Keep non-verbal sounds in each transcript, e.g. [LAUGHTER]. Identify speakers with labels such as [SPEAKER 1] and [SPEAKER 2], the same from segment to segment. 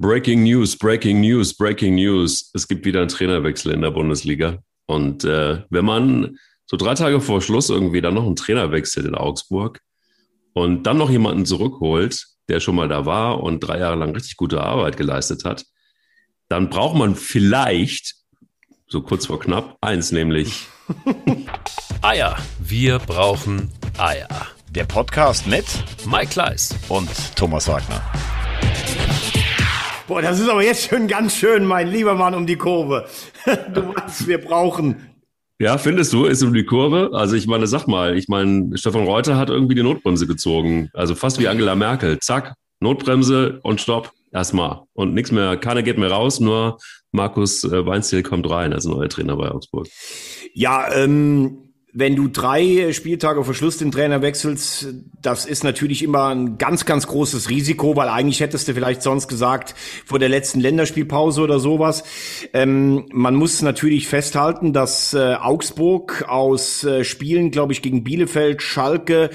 [SPEAKER 1] Breaking News, Breaking News, Breaking News. Es gibt wieder einen Trainerwechsel in der Bundesliga. Und äh, wenn man so drei Tage vor Schluss irgendwie dann noch einen Trainer wechselt in Augsburg und dann noch jemanden zurückholt, der schon mal da war und drei Jahre lang richtig gute Arbeit geleistet hat, dann braucht man vielleicht, so kurz vor knapp, eins, nämlich [LAUGHS]
[SPEAKER 2] Eier. Wir brauchen Eier.
[SPEAKER 3] Der Podcast mit
[SPEAKER 2] Mike Kleiss
[SPEAKER 3] und Thomas Wagner.
[SPEAKER 4] Boah, das ist aber jetzt schon ganz schön, mein lieber Mann, um die Kurve. [LAUGHS] Du meinst, wir brauchen.
[SPEAKER 1] Ja, findest du, ist um die Kurve? Also ich meine, sag mal, ich meine, Stefan Reuter hat irgendwie die Notbremse gezogen. Also fast wie Angela Merkel. Zack, Notbremse und Stopp. Erstmal. Und nichts mehr, keiner geht mehr raus, nur Markus äh, Weinziel kommt rein als neuer Trainer bei Augsburg.
[SPEAKER 4] Ja, ähm, wenn du drei Spieltage vor Schluss den Trainer wechselst, das ist natürlich immer ein ganz, ganz großes Risiko, weil eigentlich hättest du vielleicht sonst gesagt, vor der letzten Länderspielpause oder sowas. Ähm, man muss natürlich festhalten, dass äh, Augsburg aus äh, Spielen, glaube ich, gegen Bielefeld, Schalke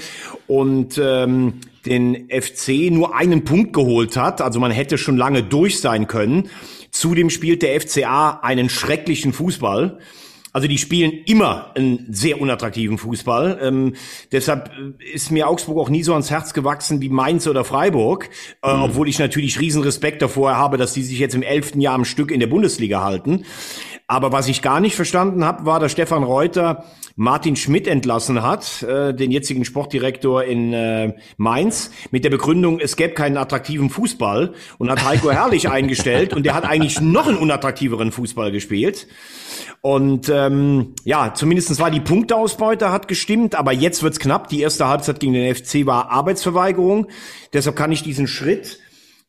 [SPEAKER 4] und ähm, den FC nur einen Punkt geholt hat. Also man hätte schon lange durch sein können. Zudem spielt der FCA einen schrecklichen Fußball. Also die spielen immer einen sehr unattraktiven Fußball. Ähm, deshalb ist mir Augsburg auch nie so ans Herz gewachsen wie Mainz oder Freiburg, äh, mhm. obwohl ich natürlich riesen Respekt davor habe, dass die sich jetzt im elften Jahr am Stück in der Bundesliga halten. Aber was ich gar nicht verstanden habe, war, dass Stefan Reuter Martin Schmidt entlassen hat, äh, den jetzigen Sportdirektor in äh, Mainz, mit der Begründung, es gäbe keinen attraktiven Fußball und hat Heiko [LAUGHS] Herrlich eingestellt und der hat eigentlich noch einen unattraktiveren Fußball gespielt. Und ähm, ja, zumindestens war die Punkteausbeute hat gestimmt, aber jetzt wird's knapp. Die erste Halbzeit gegen den FC war Arbeitsverweigerung. Deshalb kann ich diesen Schritt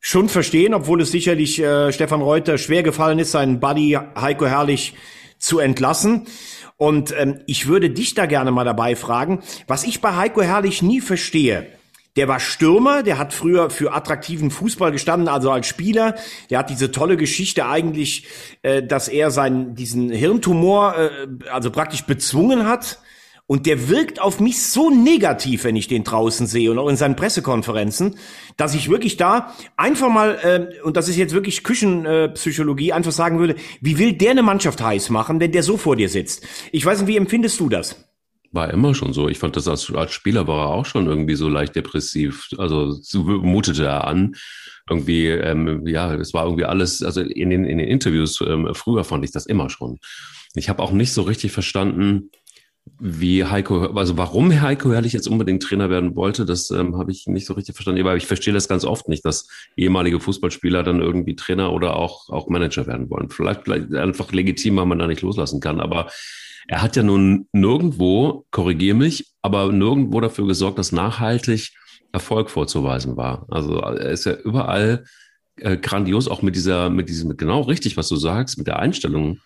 [SPEAKER 4] schon verstehen, obwohl es sicherlich äh, Stefan Reuter schwer gefallen ist, seinen Buddy Heiko Herrlich zu entlassen. Und ähm, ich würde dich da gerne mal dabei fragen, was ich bei Heiko Herrlich nie verstehe. Der war Stürmer, der hat früher für attraktiven Fußball gestanden, also als Spieler. Der hat diese tolle Geschichte eigentlich, äh, dass er seinen diesen Hirntumor äh, also praktisch bezwungen hat und der wirkt auf mich so negativ, wenn ich den draußen sehe und auch in seinen Pressekonferenzen, dass ich wirklich da einfach mal, äh, und das ist jetzt wirklich Küchenpsychologie, äh, einfach sagen würde, wie will der eine Mannschaft heiß machen, wenn der so vor dir sitzt? Ich weiß nicht, wie empfindest du das?
[SPEAKER 1] War immer schon so. Ich fand das als, als Spieler war er auch schon irgendwie so leicht depressiv. Also so mutete er an. Irgendwie, ähm, ja, es war irgendwie alles, also in den, in den Interviews ähm, früher fand ich das immer schon. Ich habe auch nicht so richtig verstanden, wie Heiko, also warum Heiko Herrlich jetzt unbedingt Trainer werden wollte, das ähm, habe ich nicht so richtig verstanden. Aber ich verstehe das ganz oft nicht, dass ehemalige Fußballspieler dann irgendwie Trainer oder auch, auch Manager werden wollen. Vielleicht, vielleicht einfach legitim, weil man da nicht loslassen kann. Aber er hat ja nun nirgendwo, korrigiere mich, aber nirgendwo dafür gesorgt, dass nachhaltig Erfolg vorzuweisen war. Also er ist ja überall äh, grandios, auch mit dieser, mit diesem, genau richtig, was du sagst, mit der Einstellung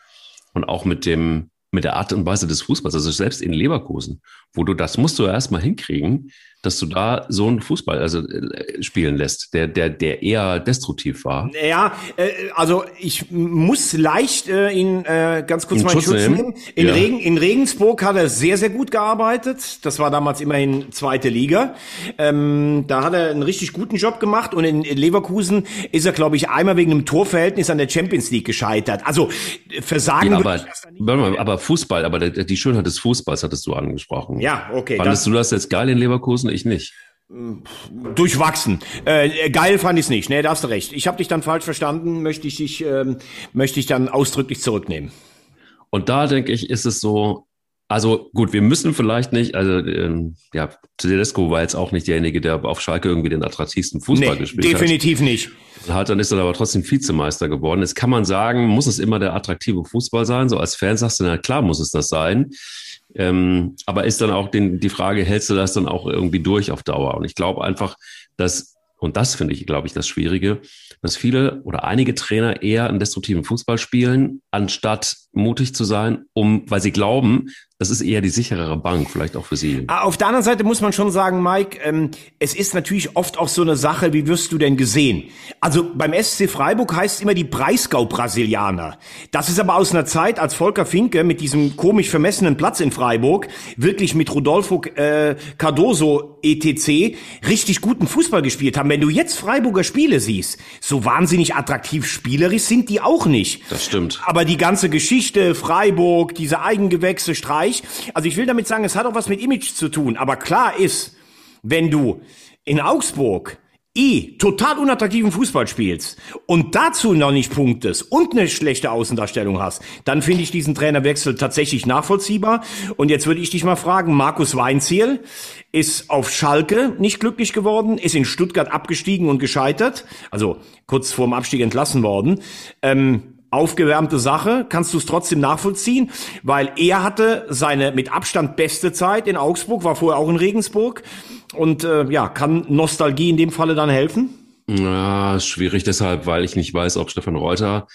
[SPEAKER 1] und auch mit dem, mit der Art und Weise des Fußballs, also selbst in Leverkusen, wo du das musst du erstmal hinkriegen, dass du da so einen Fußball also äh, spielen lässt, der der der eher destruktiv war.
[SPEAKER 4] Ja, äh, also ich muss leicht äh, ihn äh, ganz kurz in mal in Schutz, nehmen. nehmen. In, ja. Regen, in Regensburg hat er sehr sehr gut gearbeitet. Das war damals immerhin zweite Liga. Ähm, da hat er einen richtig guten Job gemacht und in Leverkusen ist er glaube ich einmal wegen einem Torverhältnis an der Champions League gescheitert. Also Versagen.
[SPEAKER 1] Ja, aber, mal, aber Fußball, aber die Schönheit des Fußballs hattest du angesprochen.
[SPEAKER 4] Ja, okay.
[SPEAKER 1] Fandest du das jetzt geil in Leverkusen? Ich nicht.
[SPEAKER 4] Durchwachsen. Äh, geil fand ich es nicht. Nee, da hast du recht. Ich habe dich dann falsch verstanden, möchte ich dich, ähm, möchte ich dann ausdrücklich zurücknehmen.
[SPEAKER 1] Und da denke ich, ist es so, also gut, wir müssen vielleicht nicht, also ähm, ja, Tedesco war jetzt auch nicht derjenige, der auf Schalke irgendwie den attraktivsten Fußball nee, gespielt
[SPEAKER 4] definitiv hat. Definitiv nicht.
[SPEAKER 1] Hat, dann ist er aber trotzdem Vizemeister geworden. Jetzt kann man sagen, muss es immer der attraktive Fußball sein? So als Fan sagst du, na klar muss es das sein. Ähm, aber ist dann auch den, die Frage, hältst du das dann auch irgendwie durch auf Dauer? Und ich glaube einfach, dass, und das finde ich, glaube ich, das Schwierige, dass viele oder einige Trainer eher einen destruktiven Fußball spielen, anstatt mutig zu sein, um, weil sie glauben, das ist eher die sicherere Bank, vielleicht auch für Sie.
[SPEAKER 4] Ah, auf der anderen Seite muss man schon sagen, Mike, ähm, es ist natürlich oft auch so eine Sache, wie wirst du denn gesehen? Also beim SC Freiburg heißt immer die Breisgau-Brasilianer. Das ist aber aus einer Zeit, als Volker Finke mit diesem komisch vermessenen Platz in Freiburg wirklich mit Rodolfo äh, Cardoso etc. richtig guten Fußball gespielt haben. Wenn du jetzt Freiburger Spiele siehst, so wahnsinnig attraktiv spielerisch sind die auch nicht.
[SPEAKER 1] Das stimmt.
[SPEAKER 4] Aber die ganze Geschichte, Freiburg, diese Eigengewächse, Streich, Bereich. Also ich will damit sagen, es hat auch was mit Image zu tun. Aber klar ist, wenn du in Augsburg eh total unattraktiven Fußball spielst und dazu noch nicht punktest und eine schlechte Außendarstellung hast, dann finde ich diesen Trainerwechsel tatsächlich nachvollziehbar. Und jetzt würde ich dich mal fragen, Markus Weinziel ist auf Schalke nicht glücklich geworden, ist in Stuttgart abgestiegen und gescheitert, also kurz vorm Abstieg entlassen worden. Ähm, aufgewärmte Sache. Kannst du es trotzdem nachvollziehen? Weil er hatte seine mit Abstand beste Zeit in Augsburg, war vorher auch in Regensburg. Und äh, ja, kann Nostalgie in dem Falle dann helfen?
[SPEAKER 1] Ja, schwierig deshalb, weil ich nicht weiß, ob Stefan Reuter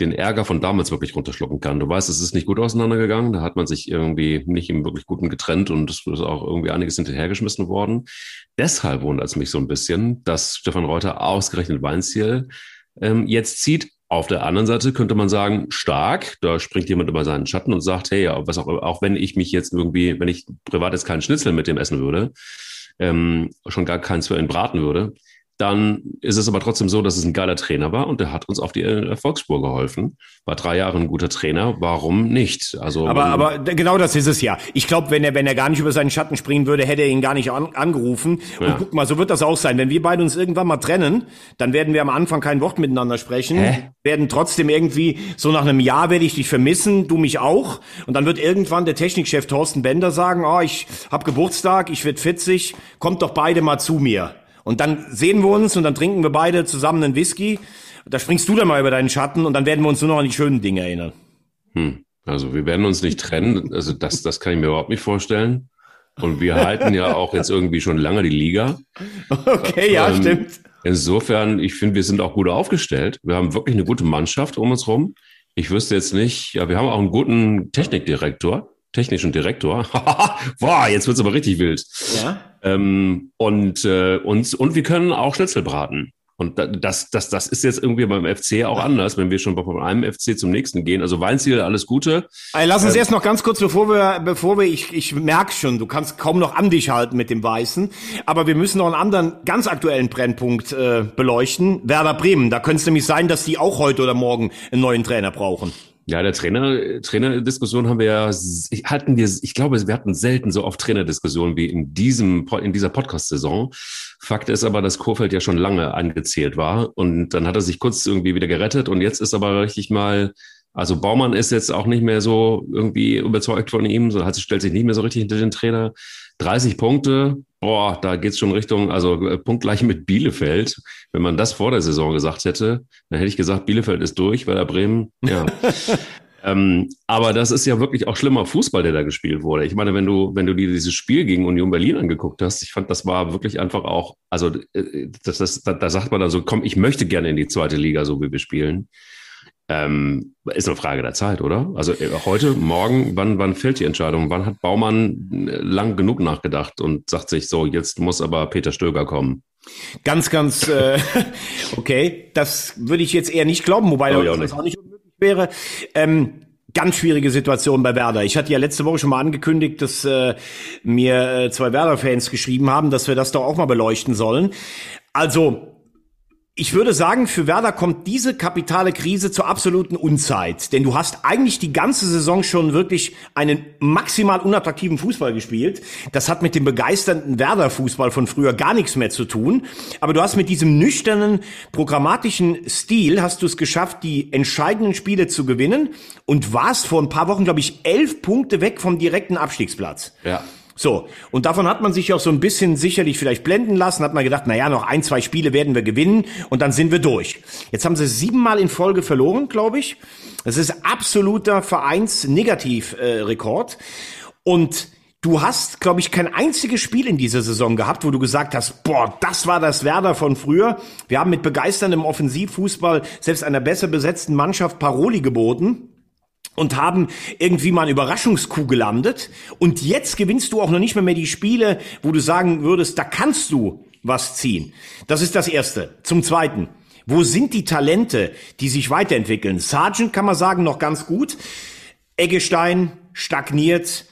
[SPEAKER 1] den Ärger von damals wirklich runterschlucken kann. Du weißt, es ist nicht gut auseinandergegangen. Da hat man sich irgendwie nicht im wirklich guten getrennt und es ist auch irgendwie einiges hinterhergeschmissen worden. Deshalb wundert es mich so ein bisschen, dass Stefan Reuter ausgerechnet Weinziel ähm, jetzt zieht. Auf der anderen Seite könnte man sagen, stark, da springt jemand über seinen Schatten und sagt, hey, was auch, auch wenn ich mich jetzt irgendwie, wenn ich privat jetzt keinen Schnitzel mit dem essen würde, ähm, schon gar keins für ihn braten würde, dann ist es aber trotzdem so, dass es ein geiler Trainer war und der hat uns auf die Erfolgsspur geholfen. War drei Jahre ein guter Trainer, warum nicht?
[SPEAKER 4] Also aber, aber genau das ist es ja. Ich glaube, wenn er, wenn er gar nicht über seinen Schatten springen würde, hätte er ihn gar nicht an, angerufen. Und ja. guck mal, so wird das auch sein. Wenn wir beide uns irgendwann mal trennen, dann werden wir am Anfang kein Wort miteinander sprechen, Hä? werden trotzdem irgendwie, so nach einem Jahr werde ich dich vermissen, du mich auch. Und dann wird irgendwann der Technikchef Thorsten Bender sagen, oh, ich hab Geburtstag, ich werd 40, kommt doch beide mal zu mir. Und dann sehen wir uns und dann trinken wir beide zusammen einen Whisky. Da springst du dann mal über deinen Schatten und dann werden wir uns nur noch an die schönen Dinge erinnern.
[SPEAKER 1] Hm. Also wir werden uns nicht trennen. Also das, das kann ich mir überhaupt nicht vorstellen. Und wir halten ja auch jetzt irgendwie schon lange die Liga. [LAUGHS]
[SPEAKER 4] Okay, ja, ähm, stimmt.
[SPEAKER 1] Insofern, ich finde, wir sind auch gut aufgestellt. Wir haben wirklich eine gute Mannschaft um uns rum. Ich wüsste jetzt nicht, ja, wir haben auch einen guten Technikdirektor technischen Direktor. [LAUGHS] Boah, jetzt wird's aber richtig wild. Ja. Ähm, und, äh, und, und wir können auch Schnitzel braten. Und das, das, das ist jetzt irgendwie beim FC auch anders, wenn wir schon von einem FC zum nächsten gehen. Also Weinziel, alles Gute.
[SPEAKER 4] Ey, lass uns ähm, erst noch ganz kurz, bevor wir, bevor wir, ich, ich merke schon, du kannst kaum noch an dich halten mit dem Weißen, aber wir müssen noch einen anderen ganz aktuellen Brennpunkt äh, beleuchten. Werder Bremen. Da könnte es nämlich sein, dass die auch heute oder morgen einen neuen Trainer brauchen.
[SPEAKER 1] Ja, der Trainer, Trainerdiskussion haben wir ja, hatten wir, ich glaube, wir hatten selten so oft Trainerdiskussionen wie in diesem, in dieser Podcast-Saison. Fakt ist aber, dass Kurfeld ja schon lange angezählt war und dann hat er sich kurz irgendwie wieder gerettet und jetzt ist aber richtig mal, also Baumann ist jetzt auch nicht mehr so irgendwie überzeugt von ihm, so hat, stellt sich nicht mehr so richtig hinter den Trainer. 30 Punkte, boah, da geht's schon Richtung, also äh, punktgleich mit Bielefeld. Wenn man das vor der Saison gesagt hätte, dann hätte ich gesagt, Bielefeld ist durch, weil der Bremen, ja. [LAUGHS] ähm, aber das ist ja wirklich auch schlimmer Fußball, der da gespielt wurde. Ich meine, wenn du, wenn du dir dieses Spiel gegen Union Berlin angeguckt hast, ich fand, das war wirklich einfach auch, also äh, das, das, da, da sagt man dann so, komm, ich möchte gerne in die zweite Liga, so wie wir spielen. Ähm, ist eine Frage der Zeit, oder? Also äh, heute, morgen, wann, wann fällt die Entscheidung? Wann hat Baumann äh, lang genug nachgedacht und sagt sich so, jetzt muss aber Peter Stöger kommen?
[SPEAKER 4] Ganz, ganz äh, [LAUGHS] okay. Das würde ich jetzt eher nicht glauben, wobei oh, das auch nicht unmöglich wäre. Ähm, ganz schwierige Situation bei Werder. Ich hatte ja letzte Woche schon mal angekündigt, dass äh, mir äh, zwei Werder-Fans geschrieben haben, dass wir das doch auch mal beleuchten sollen. Also ich würde sagen, für Werder kommt diese kapitale Krise zur absoluten Unzeit. Denn du hast eigentlich die ganze Saison schon wirklich einen maximal unattraktiven Fußball gespielt. Das hat mit dem begeisternden Werder-Fußball von früher gar nichts mehr zu tun. Aber du hast mit diesem nüchternen, programmatischen Stil hast du es geschafft, die entscheidenden Spiele zu gewinnen und warst vor ein paar Wochen, glaube ich, elf Punkte weg vom direkten Abstiegsplatz.
[SPEAKER 1] Ja.
[SPEAKER 4] So, und davon hat man sich auch so ein bisschen sicherlich vielleicht blenden lassen, hat man gedacht, na ja, noch ein, zwei Spiele werden wir gewinnen und dann sind wir durch. Jetzt haben sie siebenmal in Folge verloren, glaube ich. Das ist absoluter Vereins-Negativ-Rekord. Und du hast, glaube ich, kein einziges Spiel in dieser Saison gehabt, wo du gesagt hast, boah, das war das Werder von früher. Wir haben mit begeisterndem Offensivfußball selbst einer besser besetzten Mannschaft Paroli geboten. Und haben irgendwie mal eine Überraschungskuh gelandet. Und jetzt gewinnst du auch noch nicht mehr mehr die Spiele, wo du sagen würdest, da kannst du was ziehen. Das ist das Erste. Zum Zweiten, wo sind die Talente, die sich weiterentwickeln? Sargent kann man sagen, noch ganz gut. Eggestein stagniert.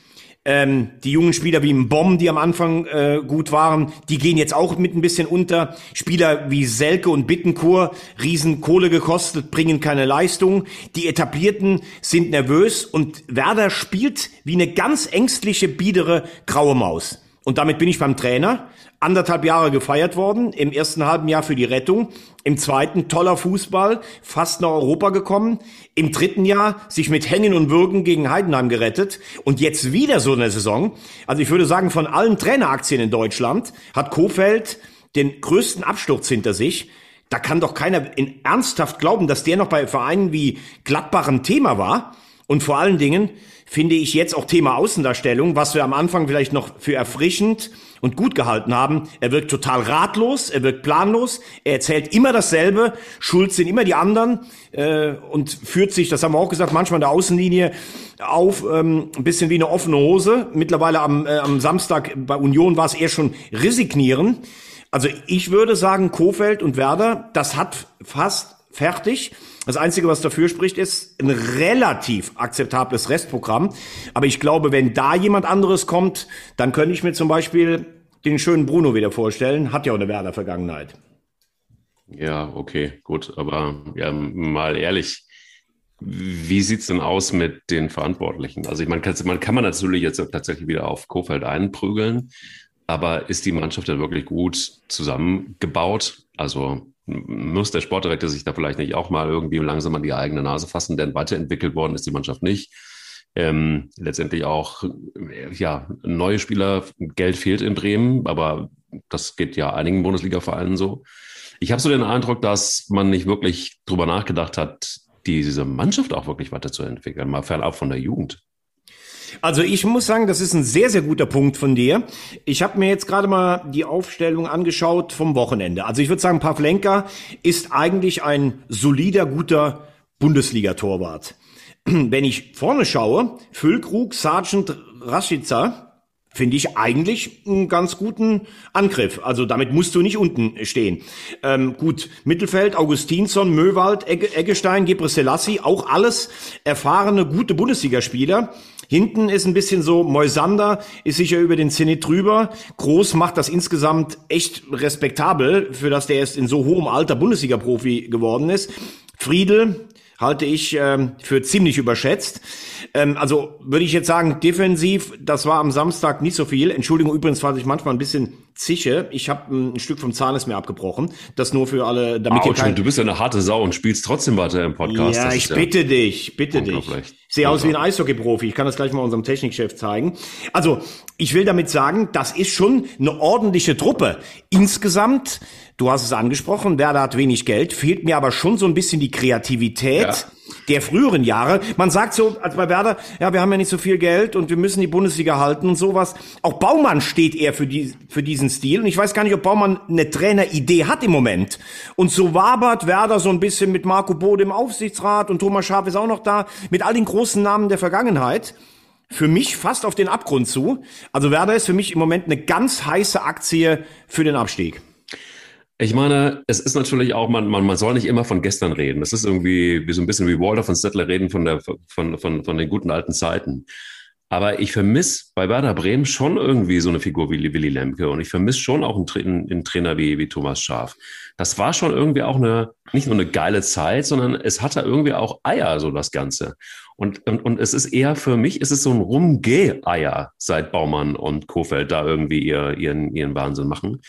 [SPEAKER 4] Ähm, die jungen Spieler wie Bomb, die am Anfang äh, gut waren, die gehen jetzt auch mit ein bisschen unter. Spieler wie Selke und Bittenkur, Riesenkohle gekostet, bringen keine Leistung. Die Etablierten sind nervös und Werder spielt wie eine ganz ängstliche, biedere graue Maus. Und damit bin ich beim Trainer anderthalb Jahre gefeiert worden, im ersten halben Jahr für die Rettung, im zweiten toller Fußball, fast nach Europa gekommen, im dritten Jahr sich mit Hängen und Würgen gegen Heidenheim gerettet und jetzt wieder so eine Saison. Also ich würde sagen, von allen Traineraktien in Deutschland hat Kofeld den größten Absturz hinter sich. Da kann doch keiner in ernsthaft glauben, dass der noch bei Vereinen wie Gladbach ein Thema war. Und vor allen Dingen finde ich jetzt auch Thema Außendarstellung, was wir am Anfang vielleicht noch für erfrischend und gut gehalten haben. Er wirkt total ratlos, er wirkt planlos, er erzählt immer dasselbe, schuld sind immer die anderen äh, und führt sich, das haben wir auch gesagt, manchmal in der Außenlinie auf, ähm, ein bisschen wie eine offene Hose. Mittlerweile am, äh, am Samstag bei Union war es eher schon resignieren. Also ich würde sagen, Kofeld und Werder, das hat fast fertig. Das Einzige, was dafür spricht, ist ein relativ akzeptables Restprogramm. Aber ich glaube, wenn da jemand anderes kommt, dann könnte ich mir zum Beispiel den schönen Bruno wieder vorstellen. Hat ja auch eine Werder-Vergangenheit.
[SPEAKER 1] Ja, okay, gut. Aber ja, mal ehrlich, wie sieht's denn aus mit den Verantwortlichen? Also ich meine, kann, man kann man natürlich jetzt tatsächlich wieder auf Kofeld einprügeln, aber ist die Mannschaft denn wirklich gut zusammengebaut? Also muss der Sportdirektor sich da vielleicht nicht auch mal irgendwie langsam an die eigene Nase fassen, denn weiterentwickelt worden ist die Mannschaft nicht. Ähm, letztendlich auch, ja, neue Spieler, Geld fehlt in Bremen, aber das geht ja einigen Bundesliga-Vereinen so. Ich habe so den Eindruck, dass man nicht wirklich drüber nachgedacht hat, diese Mannschaft auch wirklich weiterzuentwickeln, mal fernab von der Jugend.
[SPEAKER 4] Also ich muss sagen, das ist ein sehr, sehr guter Punkt von dir. Ich habe mir jetzt gerade mal die Aufstellung angeschaut vom Wochenende. Also ich würde sagen, Pavlenka ist eigentlich ein solider, guter Bundesliga-Torwart. [CLEARS THROAT] Wenn ich vorne schaue, Füllkrug, Sergeant Rashica, finde ich eigentlich einen ganz guten Angriff. Also damit musst du nicht unten stehen. Ähm, gut, Mittelfeld, Augustinsson, Möwald, Egge, Eggestein, Gebre Selassie, auch alles erfahrene, gute Bundesligaspieler. Hinten ist ein bisschen so, Moisander ist sicher über den Zenit drüber. Groß macht das insgesamt echt respektabel, für das der erst in so hohem Alter Bundesliga-Profi geworden ist. Friedel halte ich ähm, für ziemlich überschätzt. Ähm, also würde ich jetzt sagen, defensiv, das war am Samstag nicht so viel. Entschuldigung übrigens, falls ich manchmal ein bisschen zische. Ich habe ein Stück vom Zahn ist mir abgebrochen. Das nur für alle,
[SPEAKER 1] damit ihr kein... Du bist ja eine harte Sau und spielst trotzdem weiter im Podcast.
[SPEAKER 4] Ja,
[SPEAKER 1] das
[SPEAKER 4] ich bitte ja dich, bitte dich. Ich sehe aus wie ein Eishockey-Profi. Ich kann das gleich mal unserem Technikchef zeigen. Also, ich will damit sagen, das ist schon eine ordentliche Truppe. Insgesamt, du hast es angesprochen, Werder hat wenig Geld, fehlt mir aber schon so ein bisschen die Kreativität. Ja der früheren Jahre. Man sagt so, als bei Werder, ja, wir haben ja nicht so viel Geld und wir müssen die Bundesliga halten und sowas. Auch Baumann steht eher für, die, für diesen Stil. Und ich weiß gar nicht, ob Baumann eine Traineridee hat im Moment. Und so wabert Werder so ein bisschen mit Marco Bode im Aufsichtsrat und Thomas Schaaf ist auch noch da, mit all den großen Namen der Vergangenheit für mich fast auf den Abgrund zu. Also Werder ist für mich im Moment eine ganz heiße Aktie für den Abstieg.
[SPEAKER 1] Ich meine, es ist natürlich auch, man, man, man soll nicht immer von gestern reden. Das ist irgendwie wie so ein bisschen wie Walter von Settler reden von, der, von, von, von den guten alten Zeiten. Aber ich vermisse bei Werder Bremen schon irgendwie so eine Figur wie Willy Lemke und ich vermisse schon auch einen, einen, Trainer wie, wie Thomas Schaaf. Das war schon irgendwie auch eine, nicht nur eine geile Zeit, sondern es hatte irgendwie auch Eier, so das Ganze. Und, und, und es ist eher für mich, ist es so ein Rumgeh-Eier, seit Baumann und Kofeld da irgendwie ihr, ihren, ihren Wahnsinn machen.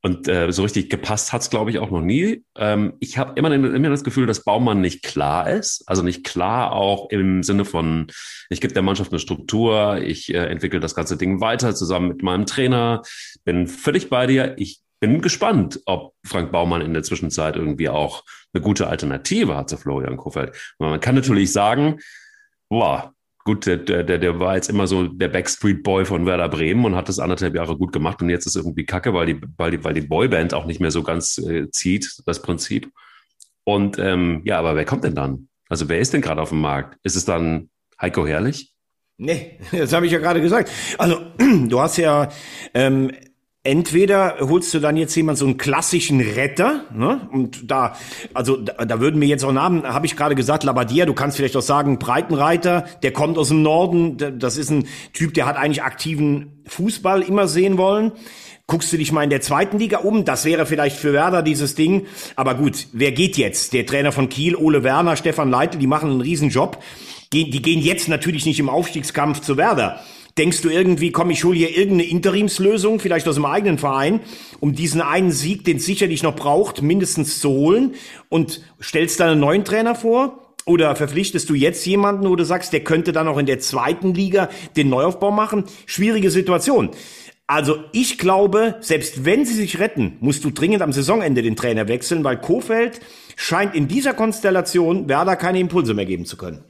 [SPEAKER 1] Und äh, so richtig gepasst hat's, glaube ich, auch noch nie. Ähm, ich habe immer, immer das Gefühl, dass Baumann nicht klar ist. Also nicht klar auch im Sinne von, ich gebe der Mannschaft eine Struktur, ich äh, entwickle das ganze Ding weiter zusammen mit meinem Trainer. Bin völlig bei dir. Ich bin gespannt, ob Frank Baumann in der Zwischenzeit irgendwie auch eine gute Alternative hat zu Florian Kofeld. Man kann natürlich sagen, boah, gut, der, der, der war jetzt immer so der Backstreet Boy von Werder Bremen und hat das anderthalb Jahre gut gemacht und jetzt ist irgendwie Kacke, weil die, weil die, weil die Boyband auch nicht mehr so ganz äh, zieht, das Prinzip. Und ähm, ja, aber wer kommt denn dann? Also wer ist denn gerade auf dem Markt? Ist es dann Heiko Herrlich?
[SPEAKER 4] Nee, [LAUGHS] das habe ich ja gerade gesagt. Also, [CLEARS THROAT] du hast ja ähm, entweder holst du dann jetzt jemand so einen klassischen Retter, ne? Und da, also da, da würden mir jetzt auch Namen, habe ich gerade gesagt, Labadia, du kannst vielleicht auch sagen, Breitenreiter, der kommt aus dem Norden, das ist ein Typ, der hat eigentlich aktiven Fußball immer sehen wollen. Guckst du dich mal in der zweiten Liga um? Das wäre vielleicht für Werder dieses Ding. Aber gut, wer geht jetzt? Der Trainer von Kiel, Ole Werner, Stefan Leitl, die machen einen Riesenjob. Die gehen jetzt natürlich nicht im Aufstiegskampf zu Werder. Denkst du irgendwie, komm, ich hole hier irgendeine Interimslösung, vielleicht aus dem eigenen Verein, um diesen einen Sieg, den es sicherlich noch braucht, mindestens zu holen und stellst dann einen neuen Trainer vor? Oder verpflichtest du jetzt jemanden, wo du sagst, der könnte dann auch in der zweiten Liga den Neuaufbau machen? Schwierige Situation. Also ich glaube, selbst wenn sie sich retten, musst du dringend am Saisonende den Trainer wechseln, weil Kofeld scheint in dieser Konstellation Werder keine Impulse mehr geben zu können.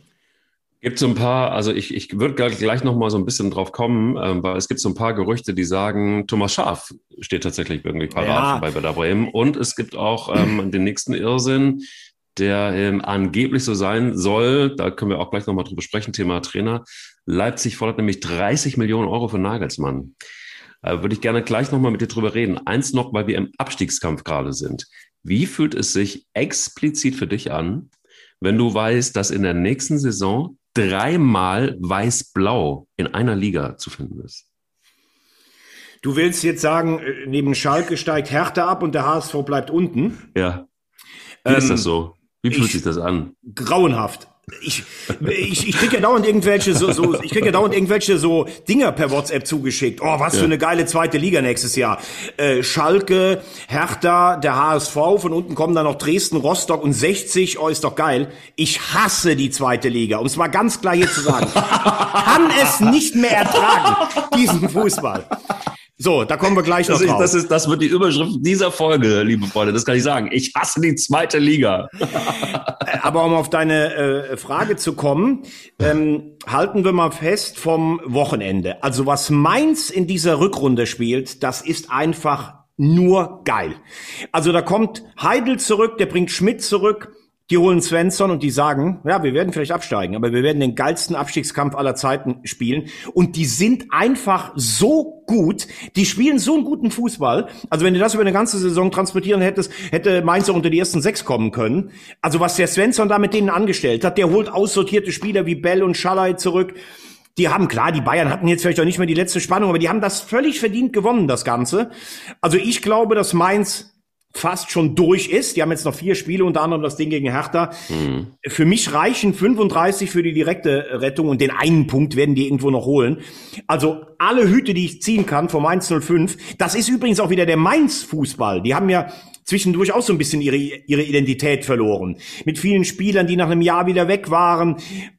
[SPEAKER 1] Gibt so ein paar, also ich, ich würde gleich noch mal so ein bisschen drauf kommen, ähm, weil es gibt so ein paar Gerüchte, die sagen, Thomas Schaaf steht tatsächlich irgendwie parat ja. bei Werder Bremen. Und es gibt auch ähm, [CLEARS THROAT] den nächsten Irrsinn, der ähm, angeblich so sein soll, da können wir auch gleich noch mal drüber sprechen, Thema Trainer. Leipzig fordert nämlich 30 Millionen Euro für Nagelsmann. Äh, würde ich gerne gleich noch mal mit dir drüber reden. Eins noch, weil wir im Abstiegskampf gerade sind. Wie fühlt es sich explizit für dich an, wenn du weißt, dass in der nächsten Saison dreimal weiß-blau in einer Liga zu finden ist.
[SPEAKER 4] Du willst jetzt sagen, äh, neben Schalke steigt Hertha ab und der HSV bleibt unten?
[SPEAKER 1] Ja. Wie ähm, ist das so? Wie fühlt ich, sich das an?
[SPEAKER 4] Grauenhaft ich, ich, ich krieg ja dauernd irgendwelche so, so ich krieg ja dauernd irgendwelche so Dinger per WhatsApp zugeschickt. Oh, was ja. für eine geile zweite Liga nächstes Jahr. Äh, Schalke, Hertha, der HSV, von unten kommen dann noch Dresden, Rostock und 60. Oh, ist doch geil. Ich hasse die zweite Liga, um es mal ganz klar hier zu sagen. Kann es nicht mehr ertragen, diesen Fußball. So, da kommen wir gleich noch
[SPEAKER 1] das drauf. das, ist, das wird die Überschrift dieser Folge, liebe Freunde. Das kann ich sagen. Ich hasse die zweite Liga.
[SPEAKER 4] Äh, aber um auf deine äh, Frage zu kommen, ähm, halten wir mal fest vom Wochenende. Also was Mainz in dieser Rückrunde spielt, das ist einfach nur geil. Also da kommt Heidel zurück, der bringt Schmidt zurück, die holen Svensson und die sagen, ja, wir werden vielleicht absteigen, aber wir werden den geilsten Abstiegskampf aller Zeiten spielen. Und die sind einfach so gut, die spielen so einen guten Fußball. Also wenn du das über eine ganze Saison transportieren hättest, hätte Mainz auch unter die ersten sechs kommen können. Also was der Svensson da mit denen angestellt hat, der holt aussortierte Spieler wie Bell und Schallei zurück. Die haben, klar, die Bayern hatten jetzt vielleicht auch nicht mehr die letzte Spannung, aber die haben das völlig verdient gewonnen, das Ganze. Also ich glaube, dass Mainz fast schon durch ist. Die haben jetzt noch vier Spiele, unter anderem das Ding gegen Hertha. Mhm. Für mich reichen 35 für die direkte Rettung und den einen Punkt werden die irgendwo noch holen. Also alle Hüte, die ich ziehen kann vom Mainz 05. Das ist übrigens auch wieder der Mainz-Fußball. Die haben ja zwischendurch auch so ein bisschen ihre, ihre Identität verloren. Mit vielen Spielern, die nach einem Jahr wieder weg waren.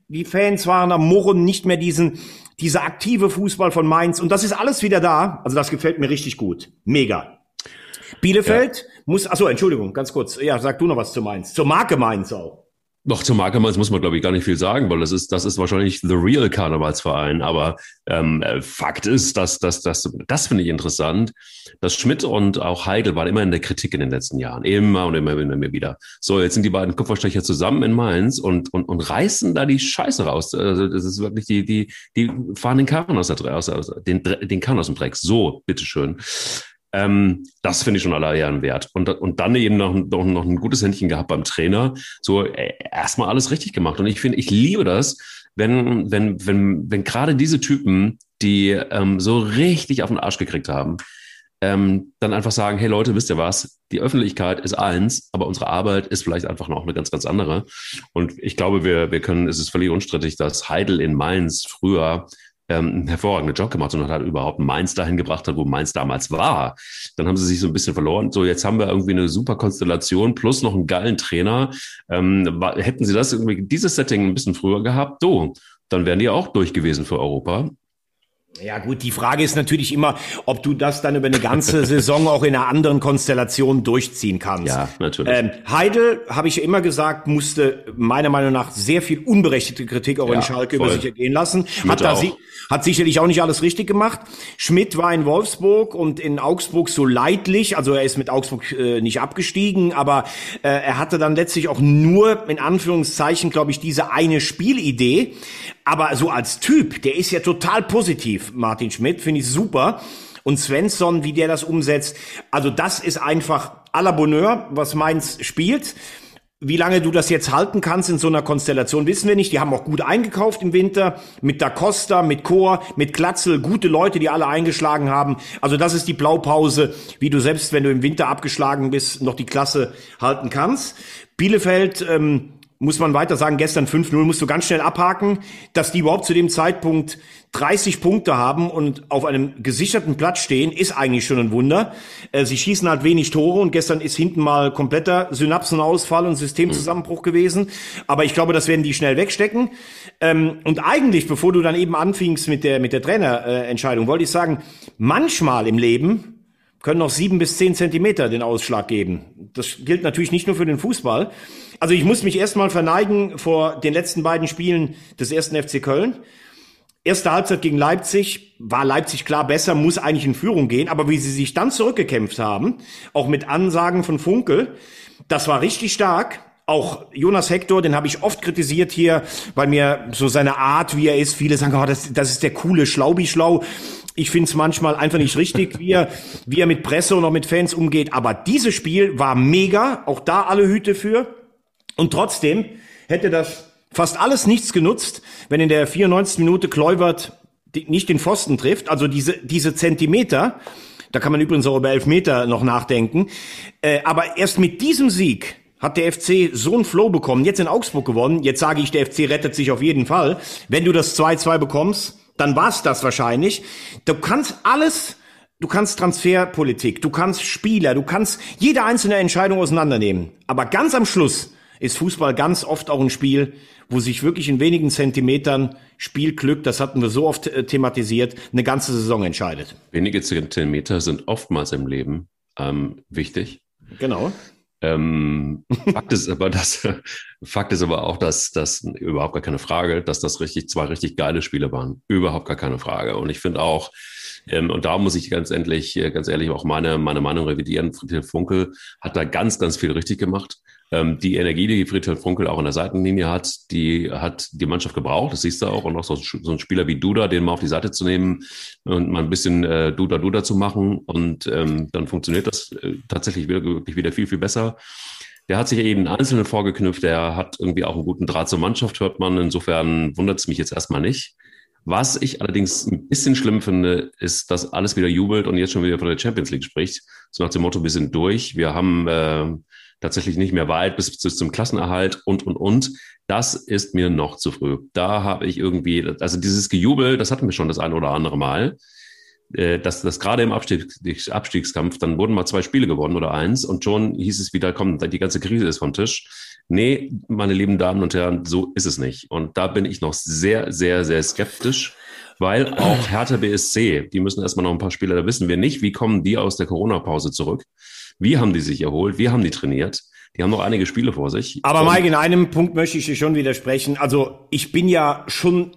[SPEAKER 4] Die Fans waren am Murren, nicht mehr diesen, dieser aktive Fußball von Mainz. Und das ist alles wieder da. Also das gefällt mir richtig gut. Mega. Bielefeld ja. Muss, achso, Entschuldigung, ganz kurz. Ja, sag du noch was zu Mainz. Zur Marke Mainz auch.
[SPEAKER 1] Noch zur Marke Mainz muss man, glaube ich, gar nicht viel sagen, weil das ist, das ist wahrscheinlich the real Karnevalsverein. Aber ähm, äh, Fakt ist, dass, dass, dass das finde ich interessant, dass Schmidt und auch Heidel waren immer in der Kritik in den letzten Jahren. Immer und immer, immer, wieder. So, jetzt sind die beiden Kupferstecher zusammen in Mainz und, und, und reißen da die Scheiße raus. Also das ist wirklich die, die, die fahren den Karren aus der aus, aus, den, den Karren aus dem Dreck. So, bitteschön. Ähm, das finde ich schon aller Ehren wert. Und, und dann eben noch, noch, noch ein gutes Händchen gehabt beim Trainer. So äh, erstmal alles richtig gemacht. Und ich finde, ich liebe das, wenn, wenn, wenn, wenn gerade diese Typen, die ähm, so richtig auf den Arsch gekriegt haben, ähm, dann einfach sagen, hey Leute, wisst ihr was? Die Öffentlichkeit ist eins, aber unsere Arbeit ist vielleicht einfach noch eine ganz, ganz andere. Und ich glaube, wir, wir können, es ist völlig unstrittig, dass Heidel in Mainz früher ähm, einen hervorragenden Job gemacht und hat halt überhaupt Mainz dahin gebracht hat, wo Mainz damals war. Dann haben sie sich so ein bisschen verloren. So, jetzt haben wir irgendwie eine super Konstellation plus noch einen geilen Trainer. Ähm, hätten sie das irgendwie, dieses Setting ein bisschen früher gehabt, so, dann wären die auch durch gewesen für Europa.
[SPEAKER 4] Ja gut, die Frage ist natürlich immer, ob du das dann über eine ganze [LAUGHS] Saison auch in einer anderen Konstellation durchziehen kannst.
[SPEAKER 1] Ja, natürlich.
[SPEAKER 4] Ähm, Heidel, habe ich ja immer gesagt, musste meiner Meinung nach sehr viel unberechtigte Kritik auch ja, in Schalke voll. über sich ergehen lassen. Hat, da sie, hat sicherlich auch nicht alles richtig gemacht. Schmidt war in Wolfsburg und in Augsburg so leidlich, also er ist mit Augsburg äh, nicht abgestiegen, aber äh, er hatte dann letztlich auch nur in Anführungszeichen, glaube ich, diese eine Spielidee. Aber so als Typ, der ist ja total positiv, Martin Schmidt, finde ich super. Und Svensson, wie der das umsetzt, also das ist einfach à la Bonheur, was Mainz spielt. Wie lange du das jetzt halten kannst in so einer Konstellation, wissen wir nicht. Die haben auch gut eingekauft im Winter. Mit Da Costa, mit Chor, mit Glatzel. Gute Leute, die alle eingeschlagen haben. Also das ist die Blaupause, wie du selbst, wenn du im Winter abgeschlagen bist, noch die Klasse halten kannst. Bielefeld, ähm, muss man weiter sagen, gestern 5-0 musst du ganz schnell abhaken, dass die überhaupt zu dem Zeitpunkt 30 Punkte haben und auf einem gesicherten Platz stehen, ist eigentlich schon ein Wunder. Äh, sie schießen halt wenig Tore und gestern ist hinten mal kompletter Synapsenausfall und Systemzusammenbruch gewesen. Aber ich glaube, das werden die schnell wegstecken. Ähm, und eigentlich, bevor du dann eben anfingst mit der, mit der Trainerentscheidung, wollte ich sagen, manchmal im Leben können noch sieben bis zehn Zentimeter den Ausschlag geben. Das gilt natürlich nicht nur für den Fußball. Also ich muss mich erstmal verneigen vor den letzten beiden Spielen des ersten FC Köln. Erste Halbzeit gegen Leipzig war Leipzig klar besser, muss eigentlich in Führung gehen, aber wie sie sich dann zurückgekämpft haben, auch mit Ansagen von Funkel, das war richtig stark. Auch Jonas Hector, den habe ich oft kritisiert hier, weil mir so seine Art, wie er ist, viele sagen, oh, das, das ist der coole Schlaubi-Schlau. Ich finde es manchmal einfach nicht richtig, wie er, wie er mit Presse und auch mit Fans umgeht. Aber dieses Spiel war mega, auch da alle Hüte für. Und trotzdem hätte das fast alles nichts genutzt, wenn in der 94. Minute Kluivert nicht den Pfosten trifft. Also diese, diese Zentimeter, da kann man übrigens auch über Elfmeter noch nachdenken. Äh, aber erst mit diesem Sieg hat der FC so einen Flow bekommen, jetzt in Augsburg gewonnen. Jetzt sage ich, der FC rettet sich auf jeden Fall. Wenn du das 2-2 bekommst, dann war's das wahrscheinlich. Du kannst alles, du kannst Transferpolitik, du kannst Spieler, du kannst jede einzelne Entscheidung auseinandernehmen. Aber ganz am Schluss ist Fußball ganz oft auch ein Spiel, wo sich wirklich in wenigen Zentimetern Spielglück, das hatten wir so oft äh, thematisiert, eine ganze Saison entscheidet.
[SPEAKER 1] Wenige Zentimeter sind oftmals im Leben ähm, wichtig.
[SPEAKER 4] Genau.
[SPEAKER 1] Ähm, Fakt ist aber, dass Fakt ist aber auch, dass das überhaupt gar keine Frage, dass das richtig zwei richtig geile Spiele waren. Überhaupt gar keine Frage. Und ich finde auch, ähm, und da muss ich ganz endlich, äh, ganz ehrlich auch meine meine Meinung revidieren. Friedhelm Funkel hat da ganz, ganz viel richtig gemacht. Ähm, die Energie, die Friedhelm Funkel auch in der Seitenlinie hat, die hat die Mannschaft gebraucht. Das siehst du auch. Und auch so, so ein Spieler wie Duda, den mal auf die Seite zu nehmen und mal ein bisschen äh, Duda Duda zu machen. Und ähm, dann funktioniert das äh, tatsächlich wirklich wieder viel, viel besser. Der hat sich jeden Einzelnen vorgeknüpft. Der hat irgendwie auch einen guten Draht zur Mannschaft, hört man. Insofern wundert es mich jetzt erstmal nicht. Was ich allerdings ein bisschen schlimm finde, ist, dass alles wieder jubelt und jetzt schon wieder von der Champions League spricht. So nach dem Motto, wir sind durch. Wir haben äh, tatsächlich nicht mehr weit bis, bis zum Klassenerhalt und, und, und. Das ist mir noch zu früh. Da habe ich irgendwie, also dieses Gejubel, das hatten wir schon das ein oder andere Mal. Äh, dass das gerade im Abstiegs, Abstiegskampf, dann wurden mal zwei Spiele gewonnen oder eins und schon hieß es wieder, komm, die ganze Krise ist vom Tisch. Nee, meine lieben Damen und Herren, so ist es nicht. Und da bin ich noch sehr, sehr, sehr skeptisch, weil auch Hertha BSC, die müssen erstmal noch ein paar Spieler, da wissen wir nicht, wie kommen die aus der Corona-Pause zurück. Wie haben die sich erholt? Wie haben die trainiert? Die haben noch einige Spiele vor sich.
[SPEAKER 4] Aber Mike, in einem Punkt möchte ich dir schon widersprechen. Also ich bin ja schon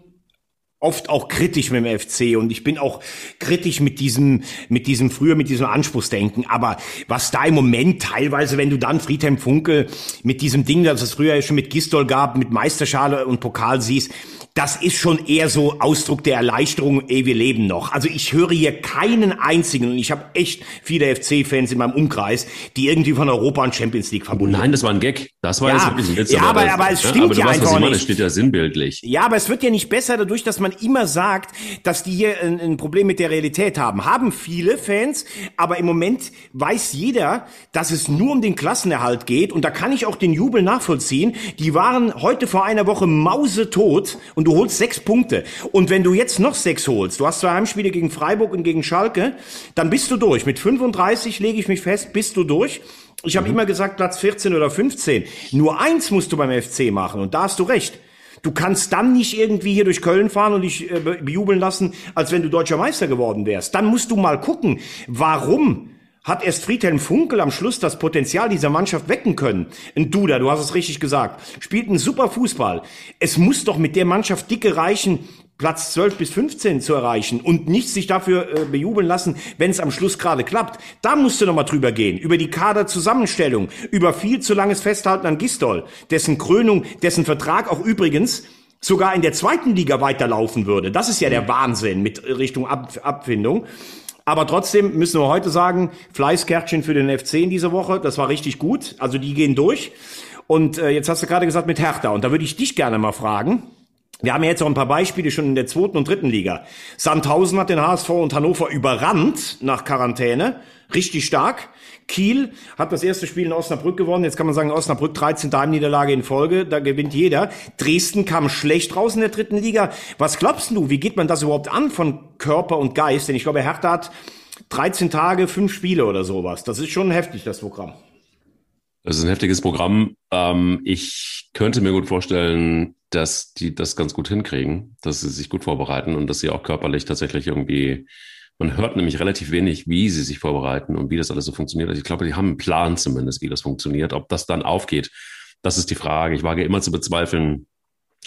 [SPEAKER 4] oft auch kritisch mit dem FC und ich bin auch kritisch mit diesem, mit diesem früher, mit diesem Anspruchsdenken. Aber was da im Moment teilweise, wenn du dann Friedhelm Funkel mit diesem Ding, das es früher schon mit Gistol gab, mit Meisterschale und Pokal siehst, das ist schon eher so Ausdruck der Erleichterung, ey, wir leben noch. Also ich höre hier keinen einzigen, und ich habe echt viele FC-Fans in meinem Umkreis, die irgendwie von Europa und Champions League verbunden
[SPEAKER 1] Nein, das war ein Gag. Das war
[SPEAKER 4] ja,
[SPEAKER 1] jetzt wirklich ein Witz.
[SPEAKER 4] Ja, aber, aber, es stimmt ja, aber
[SPEAKER 1] du
[SPEAKER 4] ja
[SPEAKER 1] weißt,
[SPEAKER 4] einfach
[SPEAKER 1] was ich meine,
[SPEAKER 4] nicht.
[SPEAKER 1] Das steht ja sinnbildlich.
[SPEAKER 4] Ja, aber es wird ja nicht besser dadurch, dass man immer sagt, dass die hier ein, ein Problem mit der Realität haben. Haben viele Fans, aber im Moment weiß jeder, dass es nur um den Klassenerhalt geht und da kann ich auch den Jubel nachvollziehen. Die waren heute vor einer Woche mausetot und du holst sechs Punkte. Und wenn du jetzt noch sechs holst, du hast zwei Heimspiele gegen Freiburg und gegen Schalke, dann bist du durch. Mit 35 lege ich mich fest, bist du durch. Ich habe immer gesagt Platz 14 oder 15. Nur eins musst du beim FC machen und da hast du recht. Du kannst dann nicht irgendwie hier durch Köln fahren und dich äh, bejubeln lassen, als wenn du deutscher Meister geworden wärst. Dann musst du mal gucken, warum hat erst Friedhelm Funkel am Schluss das Potenzial dieser Mannschaft wecken können. Ein Duda, du hast es richtig gesagt, spielt einen super Fußball. Es muss doch mit der Mannschaft dicke reichen, Platz 12 bis 15 zu erreichen und nicht sich dafür äh, bejubeln lassen, wenn es am Schluss gerade klappt. Da musst du nochmal drüber gehen, über die Kaderzusammenstellung, über viel zu langes Festhalten an Gistol, dessen Krönung, dessen Vertrag auch übrigens sogar in der zweiten Liga weiterlaufen würde. Das ist ja der Wahnsinn mit Richtung Ab Abfindung. Aber trotzdem müssen wir heute sagen, Fleißkärtchen für den FC in dieser Woche, das war richtig gut. Also die gehen durch. Und äh, jetzt hast du gerade gesagt mit Hertha. Und da würde ich dich gerne mal fragen. Wir haben ja jetzt auch ein paar Beispiele schon in der zweiten und dritten Liga. Sandhausen hat den HSV und Hannover überrannt nach Quarantäne. Richtig stark. Kiel hat das erste Spiel in Osnabrück gewonnen. Jetzt kann man sagen, Osnabrück 13. Heimniederlage in Folge. Da gewinnt jeder. Dresden kam schlecht raus in der dritten Liga. Was glaubst du? Wie geht man das überhaupt an von Körper und Geist? Denn ich glaube, Hertha hat 13 Tage, fünf Spiele oder sowas. Das ist schon heftig, das Programm.
[SPEAKER 1] Das ist ein heftiges Programm. Ähm, ich könnte mir gut vorstellen, dass die das ganz gut hinkriegen, dass sie sich gut vorbereiten und dass sie auch körperlich tatsächlich irgendwie man hört nämlich relativ wenig, wie sie sich vorbereiten und wie das alles so funktioniert. Also ich glaube, die haben einen Plan zumindest, wie das funktioniert. Ob das dann aufgeht, das ist die Frage. Ich wage immer zu bezweifeln.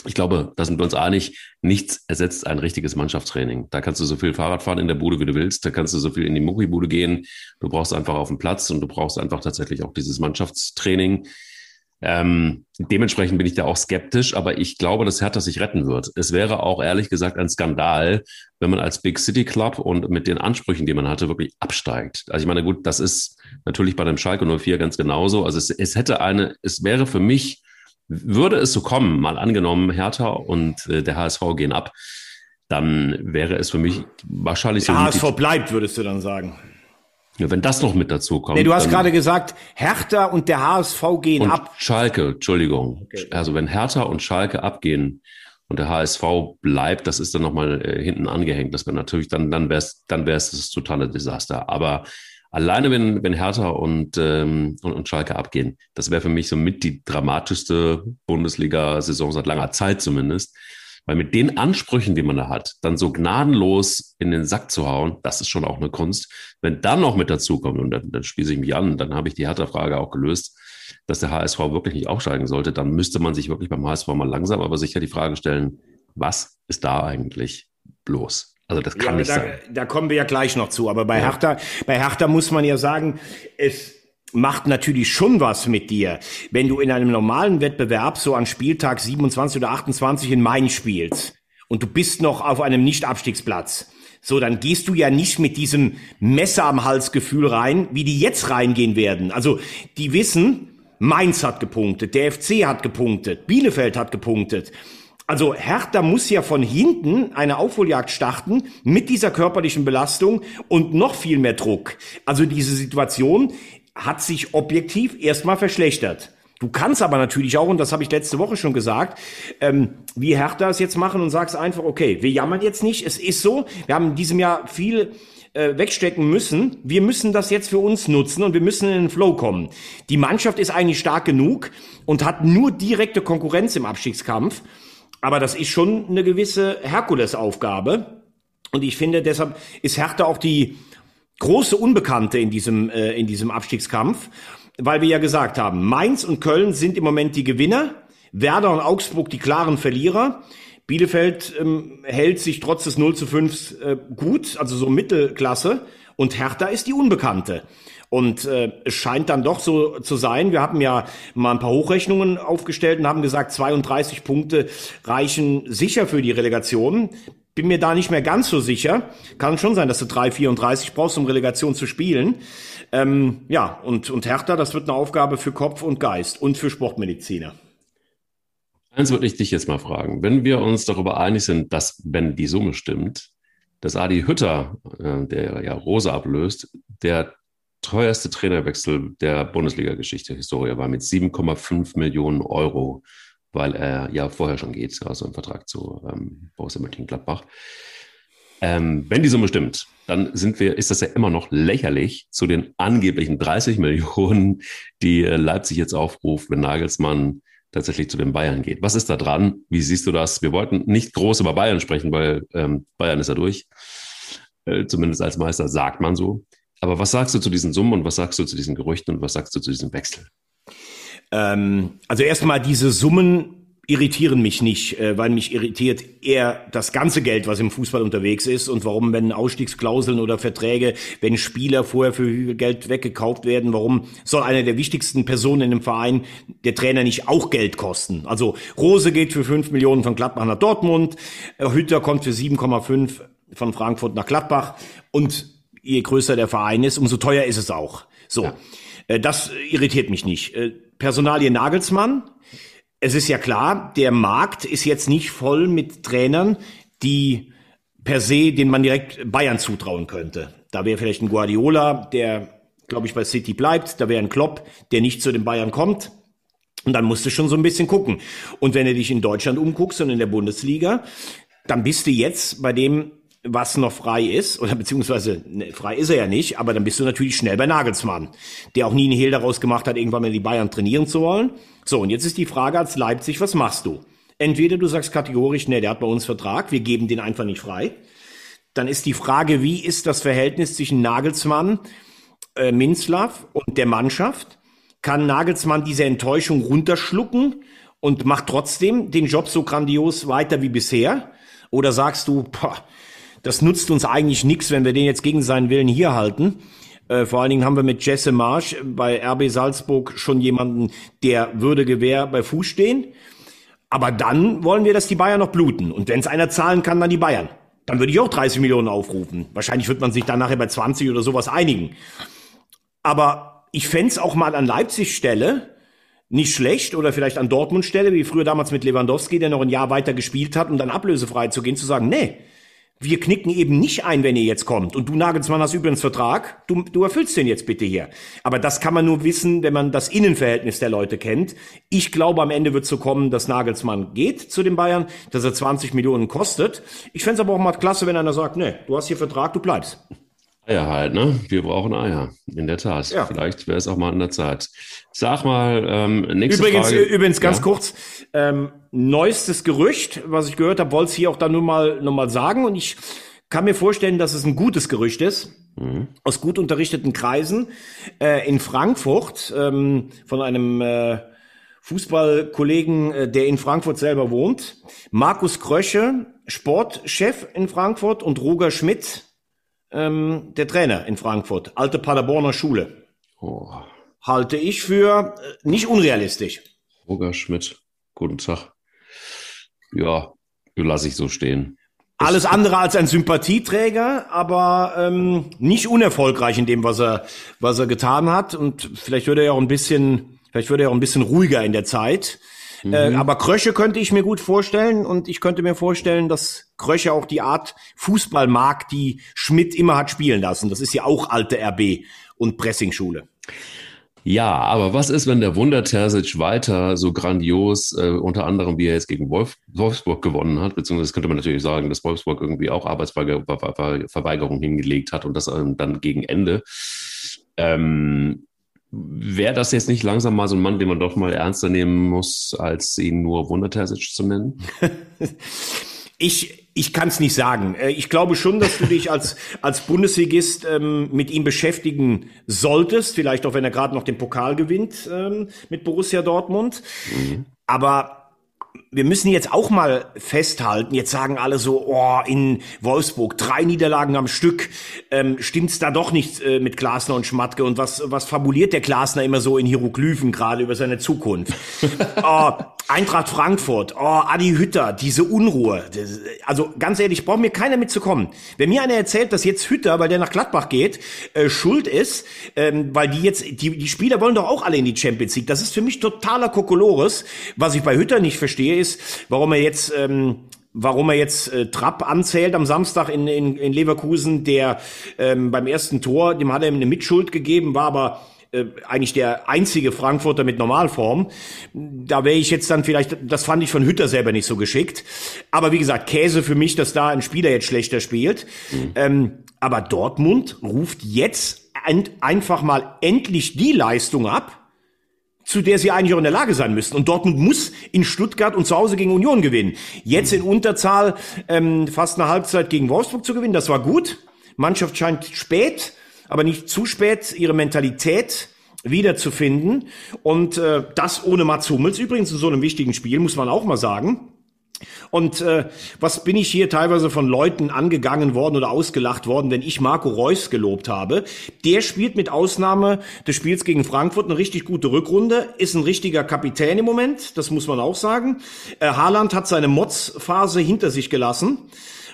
[SPEAKER 1] Ich glaube, da sind wir uns einig, nichts ersetzt ein richtiges Mannschaftstraining. Da kannst du so viel Fahrrad fahren in der Bude, wie du willst. Da kannst du so viel in die Muckibude gehen. Du brauchst einfach auf den Platz und du brauchst einfach tatsächlich auch dieses Mannschaftstraining. Ähm, dementsprechend bin ich da auch skeptisch, aber ich glaube, dass Hertha sich retten wird. Es wäre auch ehrlich gesagt ein Skandal, wenn man als Big City Club und mit den Ansprüchen, die man hatte, wirklich absteigt. Also ich meine, gut, das ist natürlich bei dem Schalke 04 ganz genauso. Also es, es hätte eine, es wäre für mich, würde es so kommen, mal angenommen, Hertha und äh, der HSV gehen ab, dann wäre es für mich wahrscheinlich
[SPEAKER 4] der
[SPEAKER 1] so.
[SPEAKER 4] Der HSV bleibt, würdest du dann sagen.
[SPEAKER 1] Ja, wenn das noch mit dazu kommt.
[SPEAKER 4] Nee, du hast gerade gesagt, Hertha und der HSV gehen
[SPEAKER 1] und
[SPEAKER 4] ab.
[SPEAKER 1] Schalke, Entschuldigung. Okay. Also wenn Hertha und Schalke abgehen und der HSV bleibt, das ist dann nochmal äh, hinten angehängt. Das wäre natürlich, dann, dann wäre es dann wär's das totale Desaster. Aber alleine wenn, wenn Hertha und, ähm, und, und Schalke abgehen, das wäre für mich so mit die dramatischste Bundesliga-Saison seit langer Zeit zumindest. Weil mit den Ansprüchen, die man da hat, dann so gnadenlos in den Sack zu hauen, das ist schon auch eine Kunst. Wenn dann noch mit dazu kommt, und dann, dann spieße ich mich an, dann habe ich die Hertha-Frage auch gelöst, dass der HSV wirklich nicht aufsteigen sollte, dann müsste man sich wirklich beim HSV mal langsam, aber sicher die Frage stellen, was ist da eigentlich bloß? Also das kann ja, nicht
[SPEAKER 4] da,
[SPEAKER 1] sein.
[SPEAKER 4] Da kommen wir ja gleich noch zu. Aber bei ja. Hertha, bei Hertha muss man ja sagen, es macht natürlich schon was mit dir, wenn du in einem normalen Wettbewerb so an Spieltag 27 oder 28 in Main spielst und du bist noch auf einem Nicht-Abstiegsplatz. So, dann gehst du ja nicht mit diesem Messer am Hals Gefühl rein, wie die jetzt reingehen werden. Also, die wissen, Mainz hat gepunktet, der FC hat gepunktet, Bielefeld hat gepunktet. Also Hertha muss ja von hinten eine Aufholjagd starten mit dieser körperlichen Belastung und noch viel mehr Druck. Also diese Situation hat sich objektiv erstmal verschlechtert. Du kannst aber natürlich auch, und das habe ich letzte Woche schon gesagt, ähm, wie Hertha es jetzt machen und sagst einfach, okay, wir jammern jetzt nicht, es ist so, wir haben in diesem Jahr viel äh, wegstecken müssen, wir müssen das jetzt für uns nutzen und wir müssen in den Flow kommen. Die Mannschaft ist eigentlich stark genug und hat nur direkte Konkurrenz im Abstiegskampf, aber das ist schon eine gewisse Herkulesaufgabe. Und ich finde, deshalb ist Hertha auch die große Unbekannte in diesem, äh, in diesem Abstiegskampf, weil wir ja gesagt haben, Mainz und Köln sind im Moment die Gewinner, Werder und Augsburg die klaren Verlierer. Bielefeld ähm, hält sich trotz des 0 zu 5 äh, gut, also so Mittelklasse. Und Hertha ist die Unbekannte. Und äh, es scheint dann doch so zu sein. Wir haben ja mal ein paar Hochrechnungen aufgestellt und haben gesagt, 32 Punkte reichen sicher für die Relegation. Bin mir da nicht mehr ganz so sicher. Kann schon sein, dass du 3,34 brauchst, um Relegation zu spielen. Ähm, ja, und, und Hertha, das wird eine Aufgabe für Kopf und Geist und für Sportmediziner.
[SPEAKER 1] Eins würde ich dich jetzt mal fragen. Wenn wir uns darüber einig sind, dass, wenn die Summe stimmt, dass Adi Hütter, äh, der ja Rose ablöst, der teuerste Trainerwechsel der Bundesliga-Geschichte, Historie war mit 7,5 Millionen Euro weil er ja vorher schon geht, also im Vertrag zu ähm, Borussia Mönchengladbach. Ähm, wenn die Summe stimmt, dann sind wir, ist das ja immer noch lächerlich zu den angeblichen 30 Millionen, die äh, Leipzig jetzt aufruft, wenn Nagelsmann tatsächlich zu den Bayern geht. Was ist da dran? Wie siehst du das? Wir wollten nicht groß über Bayern sprechen, weil ähm, Bayern ist ja durch. Äh, zumindest als Meister sagt man so. Aber was sagst du zu diesen Summen und was sagst du zu diesen Gerüchten und was sagst du zu diesem Wechsel?
[SPEAKER 4] Ähm, also erstmal diese Summen irritieren mich nicht, äh, weil mich irritiert eher das ganze Geld, was im Fußball unterwegs ist und warum, wenn Ausstiegsklauseln oder Verträge, wenn Spieler vorher für viel Geld weggekauft werden, warum soll einer der wichtigsten Personen in dem Verein, der Trainer, nicht auch Geld kosten? Also Rose geht für 5 Millionen von Gladbach nach Dortmund, äh, Hütter kommt für 7,5 von Frankfurt nach Gladbach und je größer der Verein ist, umso teuer ist es auch. So, ja. Äh, das irritiert mich nicht. Personalie Nagelsmann, es ist ja klar, der Markt ist jetzt nicht voll mit Trainern, die per se, den man direkt Bayern zutrauen könnte. Da wäre vielleicht ein Guardiola, der, glaube ich, bei City bleibt. Da wäre ein Klopp, der nicht zu den Bayern kommt. Und dann musst du schon so ein bisschen gucken. Und wenn du dich in Deutschland umguckst und in der Bundesliga, dann bist du jetzt bei dem, was noch frei ist, oder beziehungsweise ne, frei ist er ja nicht, aber dann bist du natürlich schnell bei Nagelsmann, der auch nie einen Hehl daraus gemacht hat, irgendwann mal die Bayern trainieren zu wollen. So, und jetzt ist die Frage als Leipzig, was machst du? Entweder du sagst kategorisch, nee, der hat bei uns Vertrag, wir geben den einfach nicht frei. Dann ist die Frage, wie ist das Verhältnis zwischen Nagelsmann, äh, Minzlaff und der Mannschaft? Kann Nagelsmann diese Enttäuschung runterschlucken und macht trotzdem den Job so grandios weiter wie bisher? Oder sagst du, boah, das nutzt uns eigentlich nichts, wenn wir den jetzt gegen seinen Willen hier halten? Äh, vor allen Dingen haben wir mit Jesse Marsch bei RB Salzburg schon jemanden, der würde Gewehr bei Fuß stehen. Aber dann wollen wir, dass die Bayern noch bluten. Und wenn es einer zahlen kann, dann die Bayern. Dann würde ich auch 30 Millionen aufrufen. Wahrscheinlich wird man sich dann nachher bei 20 oder sowas einigen. Aber ich fände auch mal an Leipzig Stelle nicht schlecht oder vielleicht an Dortmund Stelle, wie früher damals mit Lewandowski, der noch ein Jahr weiter gespielt hat, um dann ablösefrei zu gehen, zu sagen, nee, wir knicken eben nicht ein, wenn ihr jetzt kommt. Und du Nagelsmann hast übrigens Vertrag, du, du erfüllst den jetzt bitte hier. Aber das kann man nur wissen, wenn man das Innenverhältnis der Leute kennt. Ich glaube, am Ende wird so kommen, dass Nagelsmann geht zu den Bayern, dass er 20 Millionen kostet. Ich fände es aber auch mal klasse, wenn einer sagt, nee, du hast hier Vertrag, du bleibst.
[SPEAKER 1] Eier halt, ne? Wir brauchen Eier. In der Tat. Ja. Vielleicht wäre es auch mal an der Zeit. Sag mal, ähm, nächste
[SPEAKER 4] übrigens,
[SPEAKER 1] Frage.
[SPEAKER 4] Übrigens, ganz ja? kurz, ähm, neuestes Gerücht, was ich gehört habe, wollte ich hier auch dann nur mal, nur mal sagen. Und ich kann mir vorstellen, dass es ein gutes Gerücht ist. Mhm. Aus gut unterrichteten Kreisen. Äh, in Frankfurt, ähm, von einem äh, Fußballkollegen, äh, der in Frankfurt selber wohnt. Markus Krösche, Sportchef in Frankfurt und Roger Schmidt, ähm, der Trainer in Frankfurt, alte Paderborner Schule. Oh. Halte ich für äh, nicht unrealistisch.
[SPEAKER 1] Roger Schmidt, guten Tag. Ja, lasse ich so stehen.
[SPEAKER 4] Alles andere als ein Sympathieträger, aber ähm, nicht unerfolgreich in dem, was er, was er getan hat. Und vielleicht würde er auch ein bisschen, vielleicht würde er auch ein bisschen ruhiger in der Zeit. Mhm. Äh, aber Krösche könnte ich mir gut vorstellen und ich könnte mir vorstellen, dass Krösche auch die Art Fußball mag, die Schmidt immer hat spielen lassen. Das ist ja auch alte RB und Pressingschule.
[SPEAKER 1] Ja, aber was ist, wenn der Wunder Terzic weiter so grandios, äh, unter anderem wie er jetzt gegen Wolf, Wolfsburg gewonnen hat, beziehungsweise könnte man natürlich sagen, dass Wolfsburg irgendwie auch Arbeitsverweigerung hingelegt hat und das ähm, dann gegen Ende. Ähm, Wäre das jetzt nicht langsam mal so ein Mann, den man doch mal ernster nehmen muss, als ihn nur Wundertersic zu nennen? [LAUGHS]
[SPEAKER 4] ich ich kann es nicht sagen. Äh, ich glaube schon, dass du dich als, [LAUGHS] als Bundesligist ähm, mit ihm beschäftigen solltest, vielleicht auch wenn er gerade noch den Pokal gewinnt ähm, mit Borussia Dortmund. Mhm. Aber wir müssen jetzt auch mal festhalten, jetzt sagen alle so, oh, in Wolfsburg drei Niederlagen am Stück, ähm, stimmt's da doch nicht äh, mit Glasner und Schmatke und was, was fabuliert der Glasner immer so in Hieroglyphen gerade über seine Zukunft? [LAUGHS] oh, Eintracht Frankfurt, oh, Adi Hütter, diese Unruhe. Also ganz ehrlich, braucht mir keiner mitzukommen. Wenn mir einer erzählt, dass jetzt Hütter, weil der nach Gladbach geht, äh, schuld ist, ähm, weil die jetzt, die, die Spieler wollen doch auch alle in die Champions League. Das ist für mich totaler Kokolores. Was ich bei Hütter nicht verstehe, ist, warum er jetzt ähm, warum er jetzt äh, Trapp anzählt am Samstag in, in, in Leverkusen, der ähm, beim ersten Tor, dem hat er ihm eine Mitschuld gegeben, war aber äh, eigentlich der einzige Frankfurter mit Normalform. Da wäre ich jetzt dann vielleicht, das fand ich von Hütter selber nicht so geschickt. Aber wie gesagt, Käse für mich, dass da ein Spieler jetzt schlechter spielt. Mhm. Ähm, aber Dortmund ruft jetzt ein, einfach mal endlich die Leistung ab, zu der sie eigentlich auch in der Lage sein müssten. Und Dortmund muss in Stuttgart und zu Hause gegen Union gewinnen. Jetzt in Unterzahl ähm, fast eine Halbzeit gegen Wolfsburg zu gewinnen, das war gut. Mannschaft scheint spät aber nicht zu spät ihre Mentalität wiederzufinden. Und äh, das ohne Mats Hummels übrigens in so einem wichtigen Spiel, muss man auch mal sagen. Und äh, was bin ich hier teilweise von Leuten angegangen worden oder ausgelacht worden, wenn ich Marco Reus gelobt habe? Der spielt mit Ausnahme des Spiels gegen Frankfurt eine richtig gute Rückrunde, ist ein richtiger Kapitän im Moment, das muss man auch sagen. Äh, Haaland hat seine Motzphase hinter sich gelassen.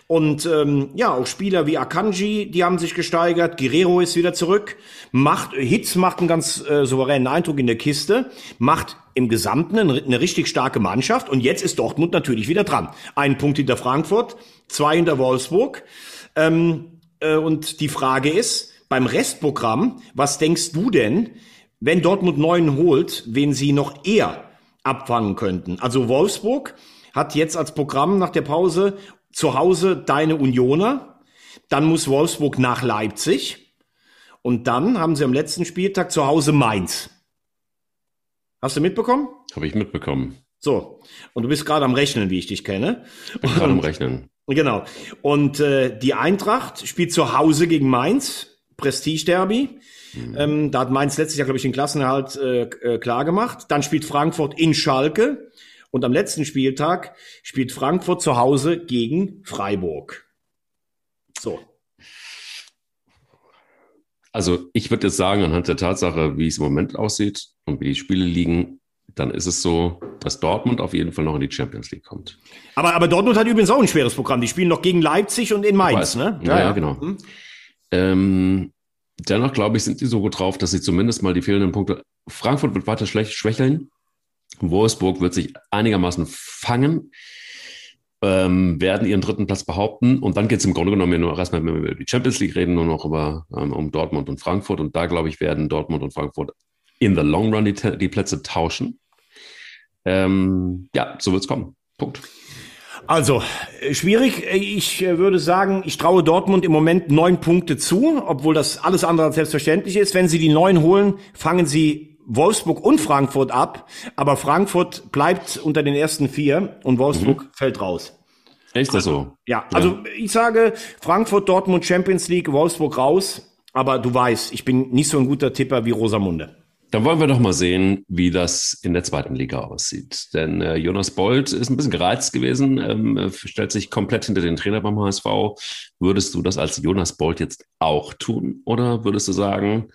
[SPEAKER 4] Und ähm, ja, auch Spieler wie Akanji, die haben sich gesteigert. Guerrero ist wieder zurück. Macht Hitz macht einen ganz äh, souveränen Eindruck in der Kiste. Macht im Gesamten eine, eine richtig starke Mannschaft. Und jetzt ist Dortmund natürlich wieder dran. Ein Punkt hinter Frankfurt, zwei hinter Wolfsburg. Ähm, äh, und die Frage ist, beim Restprogramm, was denkst du denn, wenn Dortmund neun holt, wen sie noch eher abfangen könnten? Also Wolfsburg hat jetzt als Programm nach der Pause zu Hause deine Unioner, dann muss Wolfsburg nach Leipzig und dann haben sie am letzten Spieltag zu Hause Mainz. Hast du mitbekommen?
[SPEAKER 1] Habe ich mitbekommen.
[SPEAKER 4] So, und du bist gerade am Rechnen, wie ich dich kenne.
[SPEAKER 1] Bin gerade am Rechnen.
[SPEAKER 4] Genau. Und äh, die Eintracht spielt zu Hause gegen Mainz, Prestige-Derby. Mhm. Ähm, da hat Mainz letztes Jahr, glaube ich, den Klassenerhalt äh, äh, klar gemacht. Dann spielt Frankfurt in Schalke. Und am letzten Spieltag spielt Frankfurt zu Hause gegen Freiburg. So.
[SPEAKER 1] Also ich würde jetzt sagen, anhand der Tatsache, wie es im Moment aussieht und wie die Spiele liegen, dann ist es so, dass Dortmund auf jeden Fall noch in die Champions League kommt.
[SPEAKER 4] Aber, aber Dortmund hat übrigens auch ein schweres Programm. Die spielen noch gegen Leipzig und in Mainz, ne?
[SPEAKER 1] Ja, ja, genau. Hm. Ähm, dennoch glaube ich, sind die so gut drauf, dass sie zumindest mal die fehlenden Punkte. Frankfurt wird weiter schlecht schwächeln. Wolfsburg wird sich einigermaßen fangen, ähm, werden ihren dritten Platz behaupten und dann geht es im Grunde genommen nur erstmal, wenn wir über die Champions League reden, nur noch über ähm, um Dortmund und Frankfurt und da glaube ich werden Dortmund und Frankfurt in the long run die, die Plätze tauschen. Ähm, ja, so wird es kommen. Punkt.
[SPEAKER 4] Also, äh, schwierig. Ich äh, würde sagen, ich traue Dortmund im Moment neun Punkte zu, obwohl das alles andere als selbstverständlich ist. Wenn sie die neun holen, fangen sie Wolfsburg und Frankfurt ab, aber Frankfurt bleibt unter den ersten vier und Wolfsburg mhm. fällt raus.
[SPEAKER 1] Ist das so?
[SPEAKER 4] Ja, also ja. ich sage Frankfurt, Dortmund, Champions League, Wolfsburg raus, aber du weißt, ich bin nicht so ein guter Tipper wie Rosamunde.
[SPEAKER 1] Dann wollen wir doch mal sehen, wie das in der zweiten Liga aussieht. Denn äh, Jonas Bold ist ein bisschen gereizt gewesen, ähm, stellt sich komplett hinter den Trainer beim HSV. Würdest du das als Jonas Bold jetzt auch tun? Oder würdest du sagen,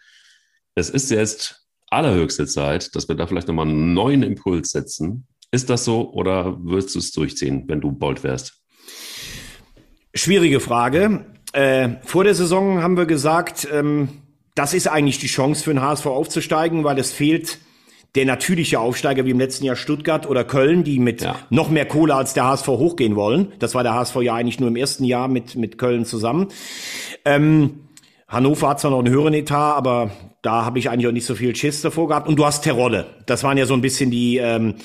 [SPEAKER 1] es ist jetzt allerhöchste Zeit, dass wir da vielleicht nochmal einen neuen Impuls setzen. Ist das so oder würdest du es durchziehen, wenn du bold wärst?
[SPEAKER 4] Schwierige Frage. Äh, vor der Saison haben wir gesagt, ähm, das ist eigentlich die Chance für den HSV aufzusteigen, weil es fehlt der natürliche Aufsteiger wie im letzten Jahr Stuttgart oder Köln, die mit ja. noch mehr Kohle als der HSV hochgehen wollen. Das war der HSV ja eigentlich nur im ersten Jahr mit, mit Köln zusammen. Ähm, Hannover hat zwar noch einen höheren Etat, aber da habe ich eigentlich auch nicht so viel Schiss davor gehabt. Und du hast Terodde. Das waren ja so ein bisschen die, ähm,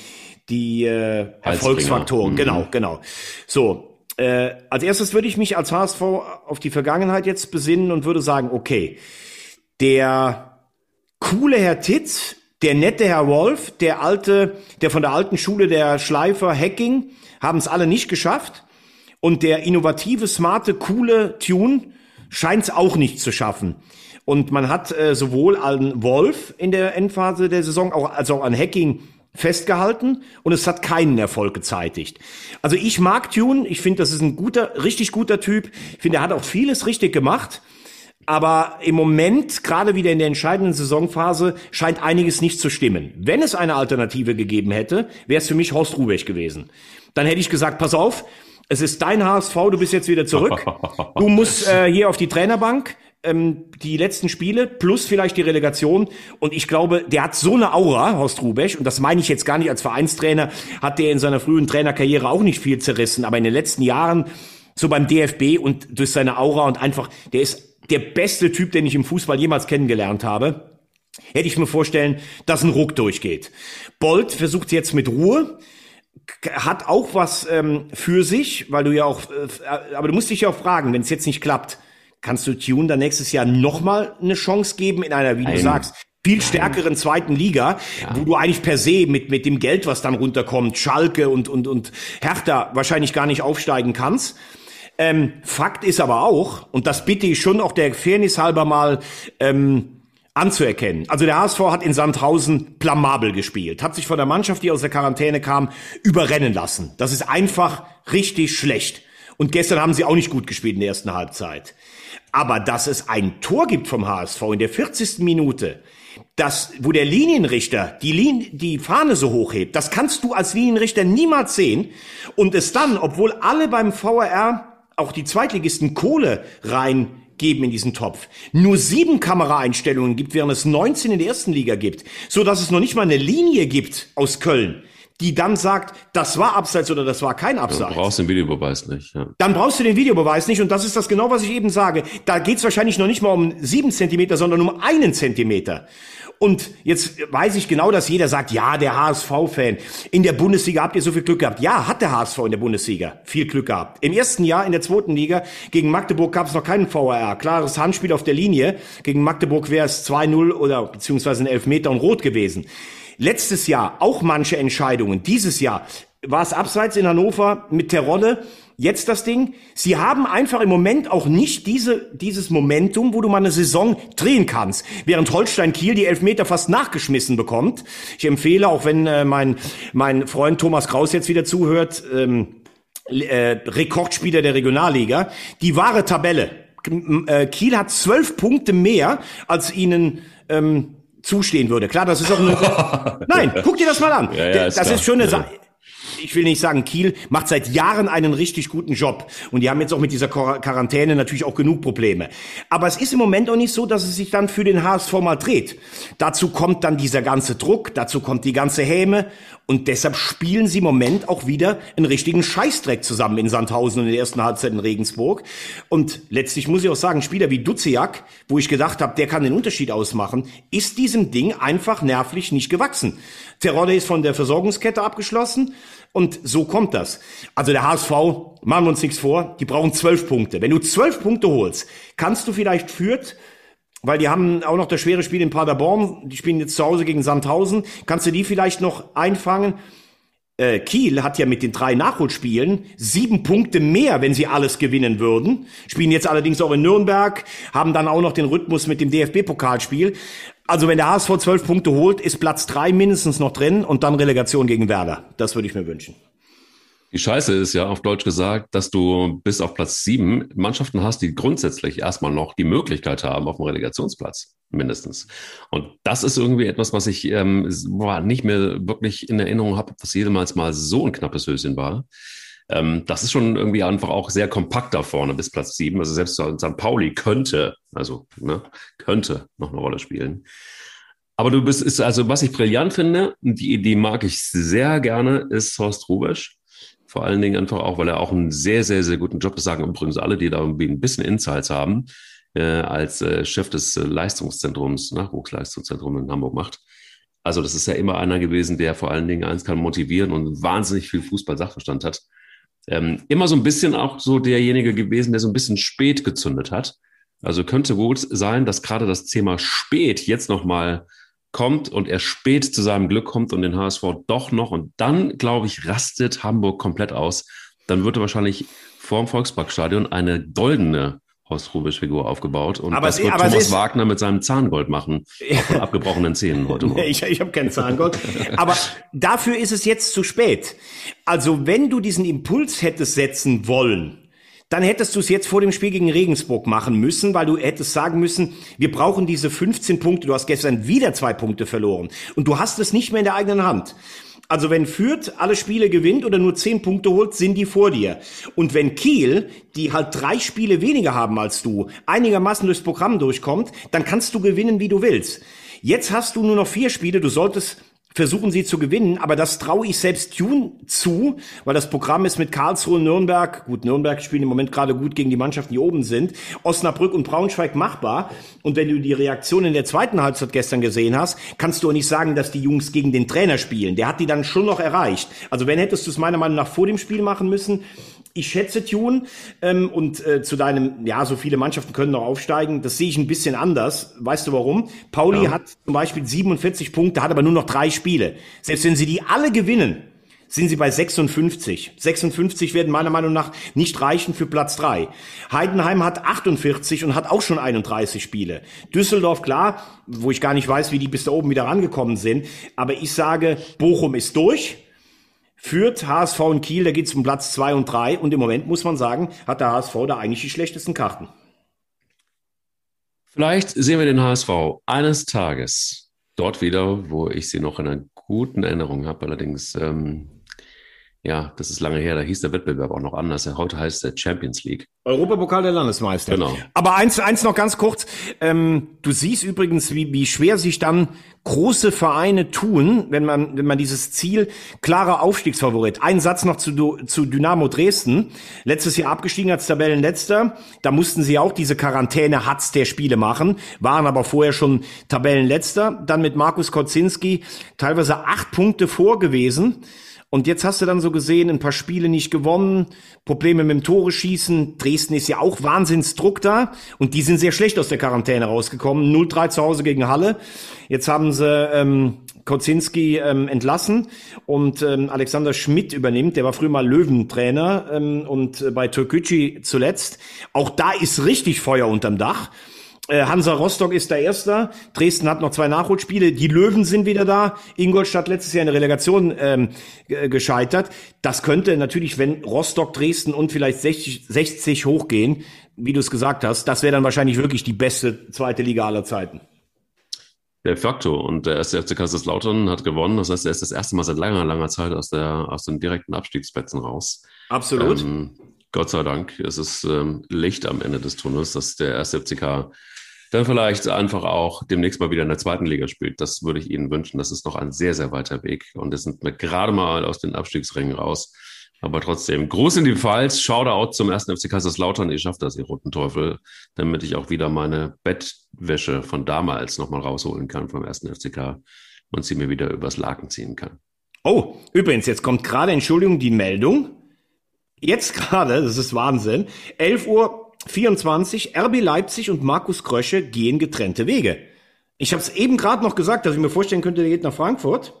[SPEAKER 4] die äh, Erfolgsfaktoren. Mhm. Genau, genau. So, äh, als erstes würde ich mich als HSV auf die Vergangenheit jetzt besinnen und würde sagen, okay, der coole Herr Titz, der nette Herr Wolf, der alte, der von der alten Schule der Schleifer Hacking, haben es alle nicht geschafft. Und der innovative, smarte, coole Tune scheint es auch nicht zu schaffen. Und man hat äh, sowohl an Wolf in der Endphase der Saison auch, als auch an Hacking festgehalten und es hat keinen Erfolg gezeitigt. Also ich mag Tune, ich finde, das ist ein guter, richtig guter Typ. Ich finde, er hat auch vieles richtig gemacht. Aber im Moment, gerade wieder in der entscheidenden Saisonphase, scheint einiges nicht zu stimmen. Wenn es eine Alternative gegeben hätte, wäre es für mich Horst Rubech gewesen. Dann hätte ich gesagt, pass auf, es ist dein HSV, du bist jetzt wieder zurück. [LAUGHS] Du musst äh, hier auf die Trainerbank ähm, die letzten Spiele plus vielleicht die Relegation. Und ich glaube, der hat so eine Aura, Horst Rubesch, und das meine ich jetzt gar nicht als Vereinstrainer, hat der in seiner frühen Trainerkarriere auch nicht viel zerrissen, aber in den letzten Jahren so beim DFB und durch seine Aura und einfach, der ist der beste Typ, den ich im Fußball jemals kennengelernt habe. Hätte ich mir vorstellen, dass ein Ruck durchgeht. Bolt versucht jetzt mit Ruhe, hat auch was ähm, für sich, weil du ja auch, äh, aber du musst dich ja auch fragen, wenn es jetzt nicht klappt, kannst du Tune dann nächstes Jahr nochmal eine Chance geben in einer, wie du sagst, viel stärkeren zweiten Liga, ja. wo du eigentlich per se mit, mit dem Geld, was dann runterkommt, Schalke und, und, und Hertha wahrscheinlich gar nicht aufsteigen kannst. Ähm, Fakt ist aber auch, und das bitte ich schon auch der Fairness halber mal ähm, anzuerkennen. Also der HSV hat in Sandhausen blamabel gespielt, hat sich von der Mannschaft, die aus der Quarantäne kam, überrennen lassen. Das ist einfach richtig schlecht. Und gestern haben sie auch nicht gut gespielt in der ersten Halbzeit. Aber dass es ein Tor gibt vom HSV in der 40. Minute, das, wo der Linienrichter die, Lin die Fahne so hoch hebt, das kannst du als Linienrichter niemals sehen. Und es dann, obwohl alle beim VRR auch die Zweitligisten Kohle reingeben in diesen Topf, nur sieben Kameraeinstellungen gibt, während es 19 in der ersten Liga gibt, so dass es noch nicht mal eine Linie gibt aus Köln, die dann sagt, das war Abseits oder das war kein Abseits.
[SPEAKER 1] Du brauchst den Videobeweis nicht. Ja.
[SPEAKER 4] Dann brauchst du den Videobeweis nicht und das ist das genau, was ich eben sage. Da geht's wahrscheinlich noch nicht mal um sieben Zentimeter, sondern um einen Zentimeter. Und jetzt weiß ich genau, dass jeder sagt, ja, der HSV-Fan. In der Bundesliga habt ihr so viel Glück gehabt. Ja, hat der HSV in der Bundesliga viel Glück gehabt. Im ersten Jahr in der zweiten Liga gegen Magdeburg gab es noch keinen VAR. Klares Handspiel auf der Linie. Gegen Magdeburg wäre es 2-0 oder beziehungsweise ein Elfmeter und Rot gewesen. Letztes Jahr auch manche Entscheidungen. Dieses Jahr war es abseits in Hannover mit Terodde. Jetzt das Ding. Sie haben einfach im Moment auch nicht diese, dieses Momentum, wo du mal eine Saison drehen kannst. Während Holstein Kiel die Elfmeter fast nachgeschmissen bekommt. Ich empfehle, auch wenn äh, mein, mein Freund Thomas Kraus jetzt wieder zuhört, ähm, äh, Rekordspieler der Regionalliga, die wahre Tabelle. Äh, Kiel hat zwölf Punkte mehr, als ihnen ähm, zustehen würde. Klar, das ist auch eine. [LAUGHS] Nein, guck dir das mal an. Ja, ja, ist das klar. ist schon eine Sache ich will nicht sagen, Kiel macht seit Jahren einen richtig guten Job. Und die haben jetzt auch mit dieser Quarantäne natürlich auch genug Probleme. Aber es ist im Moment auch nicht so, dass es sich dann für den HSV mal dreht. Dazu kommt dann dieser ganze Druck, dazu kommt die ganze Häme. Und deshalb spielen sie im Moment auch wieder einen richtigen Scheißdreck zusammen in Sandhausen und in der ersten Halbzeit in Regensburg. Und letztlich muss ich auch sagen, Spieler wie Duziak, wo ich gedacht habe, der kann den Unterschied ausmachen, ist diesem Ding einfach nervlich nicht gewachsen. Terodde ist von der Versorgungskette abgeschlossen. Und so kommt das. Also der HSV, machen wir uns nichts vor, die brauchen zwölf Punkte. Wenn du zwölf Punkte holst, kannst du vielleicht führt, weil die haben auch noch das schwere Spiel in Paderborn, die spielen jetzt zu Hause gegen Sandhausen, kannst du die vielleicht noch einfangen? Äh, Kiel hat ja mit den drei Nachholspielen sieben Punkte mehr, wenn sie alles gewinnen würden. Spielen jetzt allerdings auch in Nürnberg, haben dann auch noch den Rhythmus mit dem DFB-Pokalspiel. Also wenn der HSV zwölf Punkte holt, ist Platz drei mindestens noch drin und dann Relegation gegen Werder. Das würde ich mir wünschen.
[SPEAKER 1] Die Scheiße ist ja auf Deutsch gesagt, dass du bis auf Platz sieben Mannschaften hast, die grundsätzlich erstmal noch die Möglichkeit haben auf dem Relegationsplatz, mindestens. Und das ist irgendwie etwas, was ich ähm, nicht mehr wirklich in Erinnerung habe, was jemals mal so ein knappes Höschen war. Ähm, das ist schon irgendwie einfach auch sehr kompakt da vorne bis Platz sieben. Also selbst St. Pauli könnte, also ne, könnte noch eine Rolle spielen. Aber du bist, ist also, was ich brillant finde, die Idee mag ich sehr gerne, ist Horst Rubesch. Vor allen Dingen einfach auch, weil er auch einen sehr, sehr, sehr guten Job, das sagen übrigens alle, die da irgendwie ein bisschen Insights haben, äh, als äh, Chef des äh, Leistungszentrums, Nachwuchsleistungszentrums in Hamburg macht. Also das ist ja immer einer gewesen, der vor allen Dingen eins kann motivieren und wahnsinnig viel Fußball-Sachverstand hat ähm, immer so ein bisschen auch so derjenige gewesen, der so ein bisschen spät gezündet hat. Also könnte gut sein, dass gerade das Thema spät jetzt nochmal kommt und er spät zu seinem Glück kommt und den HSV doch noch und dann, glaube ich, rastet Hamburg komplett aus. Dann wird er wahrscheinlich vorm Volksparkstadion eine goldene Horst Rubisch-Figur aufgebaut. Und aber das es, wird Thomas ist, Wagner mit seinem Zahngold machen. von abgebrochenen Zähnen heute Morgen. [LAUGHS]
[SPEAKER 4] ich ich habe kein Zahngold. aber dafür ist es jetzt zu spät. Also wenn du diesen Impuls hättest setzen wollen, dann hättest du es jetzt vor dem Spiel gegen Regensburg machen müssen, weil du hättest sagen müssen, wir brauchen diese 15 Punkte. Du hast gestern wieder zwei Punkte verloren. Und du hast es nicht mehr in der eigenen Hand. Also wenn Fürth alle Spiele gewinnt oder nur zehn Punkte holt, sind die vor dir. Und wenn Kiel, die halt drei Spiele weniger haben als du, einigermaßen durchs Programm durchkommt, dann kannst du gewinnen, wie du willst. Jetzt hast du nur noch vier Spiele, du solltest versuchen sie zu gewinnen, aber das traue ich selbst Tune zu, weil das Programm ist mit Karlsruhe, Nürnberg, gut, Nürnberg spielen im Moment gerade gut gegen die Mannschaften, die oben sind, Osnabrück und Braunschweig machbar. Und wenn du die Reaktion in der zweiten Halbzeit gestern gesehen hast, kannst du auch nicht sagen, dass die Jungs gegen den Trainer spielen. Der hat die dann schon noch erreicht. Also wenn hättest du es meiner Meinung nach vor dem Spiel machen müssen, ich schätze Tune ähm, und äh, zu deinem, ja, so viele Mannschaften können noch aufsteigen. Das sehe ich ein bisschen anders. Weißt du warum? Pauli ja. hat zum Beispiel 47 Punkte, hat aber nur noch drei Spiele. Selbst wenn sie die alle gewinnen, sind sie bei 56. 56 werden meiner Meinung nach nicht reichen für Platz drei. Heidenheim hat 48 und hat auch schon 31 Spiele. Düsseldorf, klar, wo ich gar nicht weiß, wie die bis da oben wieder rangekommen sind. Aber ich sage, Bochum ist durch. Führt HSV und Kiel, da geht es um Platz zwei und drei. Und im Moment muss man sagen, hat der HSV da eigentlich die schlechtesten Karten.
[SPEAKER 1] Vielleicht sehen wir den HSV eines Tages dort wieder, wo ich sie noch in einer guten Erinnerung habe. Allerdings ähm, ja, das ist lange her, da hieß der Wettbewerb auch noch anders. Heute heißt der Champions League.
[SPEAKER 4] Europapokal der Landesmeister.
[SPEAKER 1] Genau.
[SPEAKER 4] Aber eins, eins noch ganz kurz. Ähm, du siehst übrigens, wie, wie schwer sich dann große Vereine tun, wenn man, wenn man dieses Ziel klarer Aufstiegsfavorit. Ein Satz noch zu, zu Dynamo Dresden. Letztes Jahr abgestiegen als Tabellenletzter. Da mussten sie auch diese Quarantäne Hatz der Spiele machen, waren aber vorher schon Tabellenletzter. Dann mit Markus Kocinski teilweise acht Punkte vor gewesen. Und jetzt hast du dann so gesehen, ein paar Spiele nicht gewonnen, Probleme mit dem Tore schießen. Dresden ist ja auch Wahnsinnsdruck da und die sind sehr schlecht aus der Quarantäne rausgekommen. 0-3 zu Hause gegen Halle. Jetzt haben sie ähm, Kocinski ähm, entlassen und ähm, Alexander Schmidt übernimmt. Der war früher mal Löwentrainer ähm, und äh, bei Türkgücü zuletzt. Auch da ist richtig Feuer unterm Dach. Äh, Hansa Rostock ist der Erster. Dresden hat noch zwei Nachholspiele. Die Löwen sind wieder da. Ingolstadt letztes Jahr in der Relegation ähm, gescheitert. Das könnte natürlich, wenn Rostock, Dresden und vielleicht 60, 60 hochgehen, wie du es gesagt hast, das wäre dann wahrscheinlich wirklich die beste zweite Liga aller Zeiten.
[SPEAKER 1] De facto. Und der erste FC Kaiserslautern hat gewonnen. Das heißt, er ist das erste Mal seit langer, langer Zeit aus, der, aus den direkten Abstiegsplätzen raus.
[SPEAKER 4] Absolut.
[SPEAKER 1] Ähm, Gott sei Dank. Es ist ähm, Licht am Ende des Tunnels, dass der erste FCK dann vielleicht einfach auch demnächst mal wieder in der zweiten Liga spielt. Das würde ich Ihnen wünschen. Das ist noch ein sehr, sehr weiter Weg. Und es sind wir gerade mal aus den Abstiegsrängen raus. Aber trotzdem, Gruß in die Pfalz, Shoutout zum ersten FC Kaiserslautern. Ihr schafft das, ihr roten Teufel, damit ich auch wieder meine Bettwäsche von damals nochmal rausholen kann vom ersten FCK und sie mir wieder übers Laken ziehen kann.
[SPEAKER 4] Oh, übrigens, jetzt kommt gerade, Entschuldigung, die Meldung. Jetzt gerade, das ist Wahnsinn, 11 Uhr 24, RB Leipzig und Markus Krösche gehen getrennte Wege. Ich habe es eben gerade noch gesagt, dass ich mir vorstellen könnte, der geht nach Frankfurt.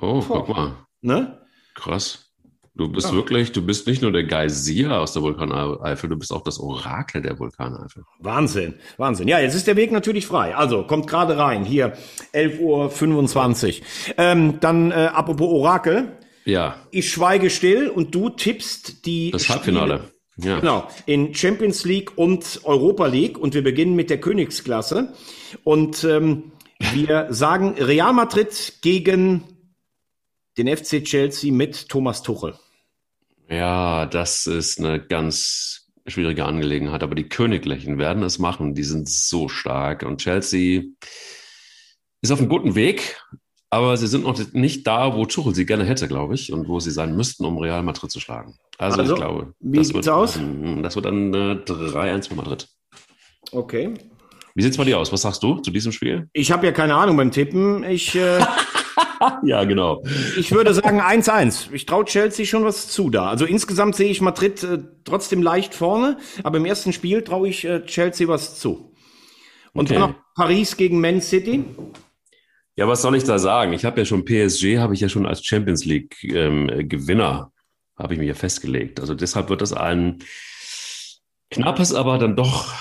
[SPEAKER 1] Oh, Boah. guck mal. Ne? Krass. Du bist ja. wirklich, du bist nicht nur der Geysir aus der Vulkaneifel, du bist auch das Orakel der Vulkaneifel.
[SPEAKER 4] Wahnsinn, Wahnsinn. Ja, jetzt ist der Weg natürlich frei. Also, kommt gerade rein. Hier, 11.25 Uhr. Ähm, dann, äh, apropos Orakel.
[SPEAKER 1] Ja.
[SPEAKER 4] Ich schweige still und du tippst die.
[SPEAKER 1] Das Halbfinale.
[SPEAKER 4] Ja. Genau, in Champions League und Europa League und wir beginnen mit der Königsklasse und ähm, [LAUGHS] wir sagen Real Madrid gegen den FC Chelsea mit Thomas Tuchel.
[SPEAKER 1] Ja, das ist eine ganz schwierige Angelegenheit, aber die Königlichen werden es machen. Die sind so stark und Chelsea ist auf einem guten Weg. Aber sie sind noch nicht da, wo Tuchel sie gerne hätte, glaube ich, und wo sie sein müssten, um Real Madrid zu schlagen. Also, also ich glaube,
[SPEAKER 4] wie das
[SPEAKER 1] wird,
[SPEAKER 4] aus?
[SPEAKER 1] das wird dann äh, 3-1 für Madrid.
[SPEAKER 4] Okay.
[SPEAKER 1] Wie sieht es bei dir aus? Was sagst du zu diesem Spiel?
[SPEAKER 4] Ich habe ja keine Ahnung beim Tippen. Ich, äh, [LAUGHS]
[SPEAKER 1] ja, genau.
[SPEAKER 4] Ich würde sagen 1-1. Ich traue Chelsea schon was zu da. Also insgesamt sehe ich Madrid äh, trotzdem leicht vorne, aber im ersten Spiel traue ich äh, Chelsea was zu. Und okay. dann noch Paris gegen Man City.
[SPEAKER 1] Ja, was soll ich da sagen? Ich habe ja schon PSG, habe ich ja schon als Champions League ähm, Gewinner, habe ich mir ja festgelegt. Also deshalb wird das ein knappes, aber dann doch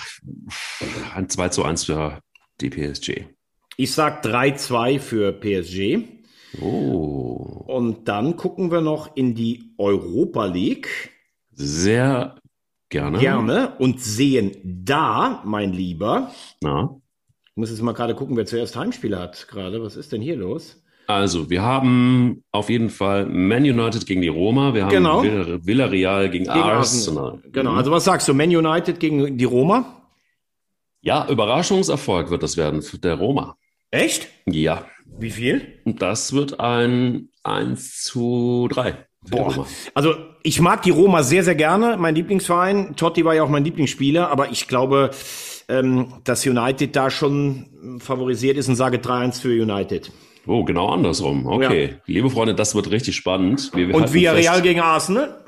[SPEAKER 1] ein 2 zu 1 für die PSG.
[SPEAKER 4] Ich sag 3-2 für PSG.
[SPEAKER 1] Oh.
[SPEAKER 4] Und dann gucken wir noch in die Europa League.
[SPEAKER 1] Sehr gerne.
[SPEAKER 4] Gerne. Und sehen da, mein Lieber,
[SPEAKER 1] Na?
[SPEAKER 4] Muss jetzt mal gerade gucken, wer zuerst Heimspiele hat gerade. Was ist denn hier los?
[SPEAKER 1] Also, wir haben auf jeden Fall Man United gegen die Roma, wir haben
[SPEAKER 4] genau.
[SPEAKER 1] Villarreal gegen, gegen Arsenal.
[SPEAKER 4] Arsenal. Genau, also was sagst du, Man United gegen die Roma?
[SPEAKER 1] Ja, Überraschungserfolg wird das werden für der Roma.
[SPEAKER 4] Echt?
[SPEAKER 1] Ja.
[SPEAKER 4] Wie viel?
[SPEAKER 1] Das wird ein 1 zu 3.
[SPEAKER 4] Boah. Also ich mag die Roma sehr, sehr gerne, mein Lieblingsverein. Totti war ja auch mein Lieblingsspieler, aber ich glaube, ähm, dass United da schon favorisiert ist und sage 3-1 für United.
[SPEAKER 1] Oh, genau andersrum. Okay. Ja. Liebe Freunde, das wird richtig spannend.
[SPEAKER 4] Wir, wir und Villarreal gegen Arsenal?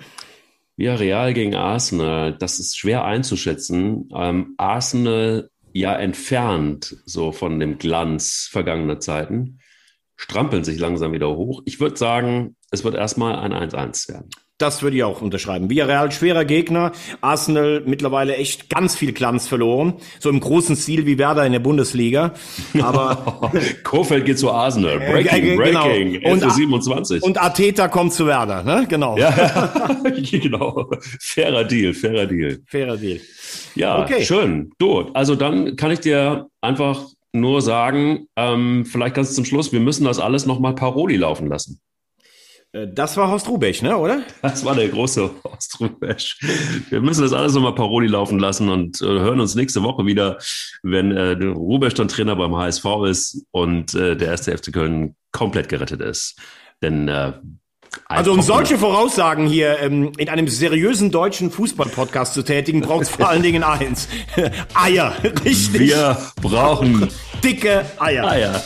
[SPEAKER 1] Villarreal gegen Arsenal, das ist schwer einzuschätzen. Ähm, Arsenal ja entfernt so von dem Glanz vergangener Zeiten. strampeln sich langsam wieder hoch. Ich würde sagen, es wird erstmal ein 1-1 werden.
[SPEAKER 4] Das würde ich auch unterschreiben. Villarreal schwerer Gegner. Arsenal mittlerweile echt ganz viel Glanz verloren. So im großen Stil wie Werder in der Bundesliga. [LAUGHS] Aber
[SPEAKER 1] Kofeld geht zu Arsenal. Breaking,
[SPEAKER 4] Äh, genau.
[SPEAKER 1] breaking.
[SPEAKER 4] Und,
[SPEAKER 1] 27.
[SPEAKER 4] und Arteta kommt zu Werder, ne? Genau.
[SPEAKER 1] ja, [LAUGHS] genau. Fairer Deal, fairer Deal.
[SPEAKER 4] Fairer Deal.
[SPEAKER 1] Ja,
[SPEAKER 4] Okay.
[SPEAKER 1] schön. Du, also dann kann ich dir einfach nur sagen, ähm, vielleicht ganz zum Schluss, wir müssen das alles nochmal Paroli laufen lassen.
[SPEAKER 4] Äh, Das war Horst Rubech, ne, oder?
[SPEAKER 1] Das war der große Horst Rubesch. Wir müssen das alles nochmal Paroli laufen lassen und äh, hören uns nächste Woche wieder, wenn äh, Rubesch dann Trainer beim HSV ist und äh, der erste FC Köln komplett gerettet ist. Denn äh,
[SPEAKER 4] Also um solche Voraussagen hier ähm, in einem seriösen deutschen Fußball-Podcast zu tätigen, braucht es vor allen Dingen eins. [LAUGHS] Eier, richtig.
[SPEAKER 1] wir brauchen
[SPEAKER 4] Dicke Eier.
[SPEAKER 1] Eier.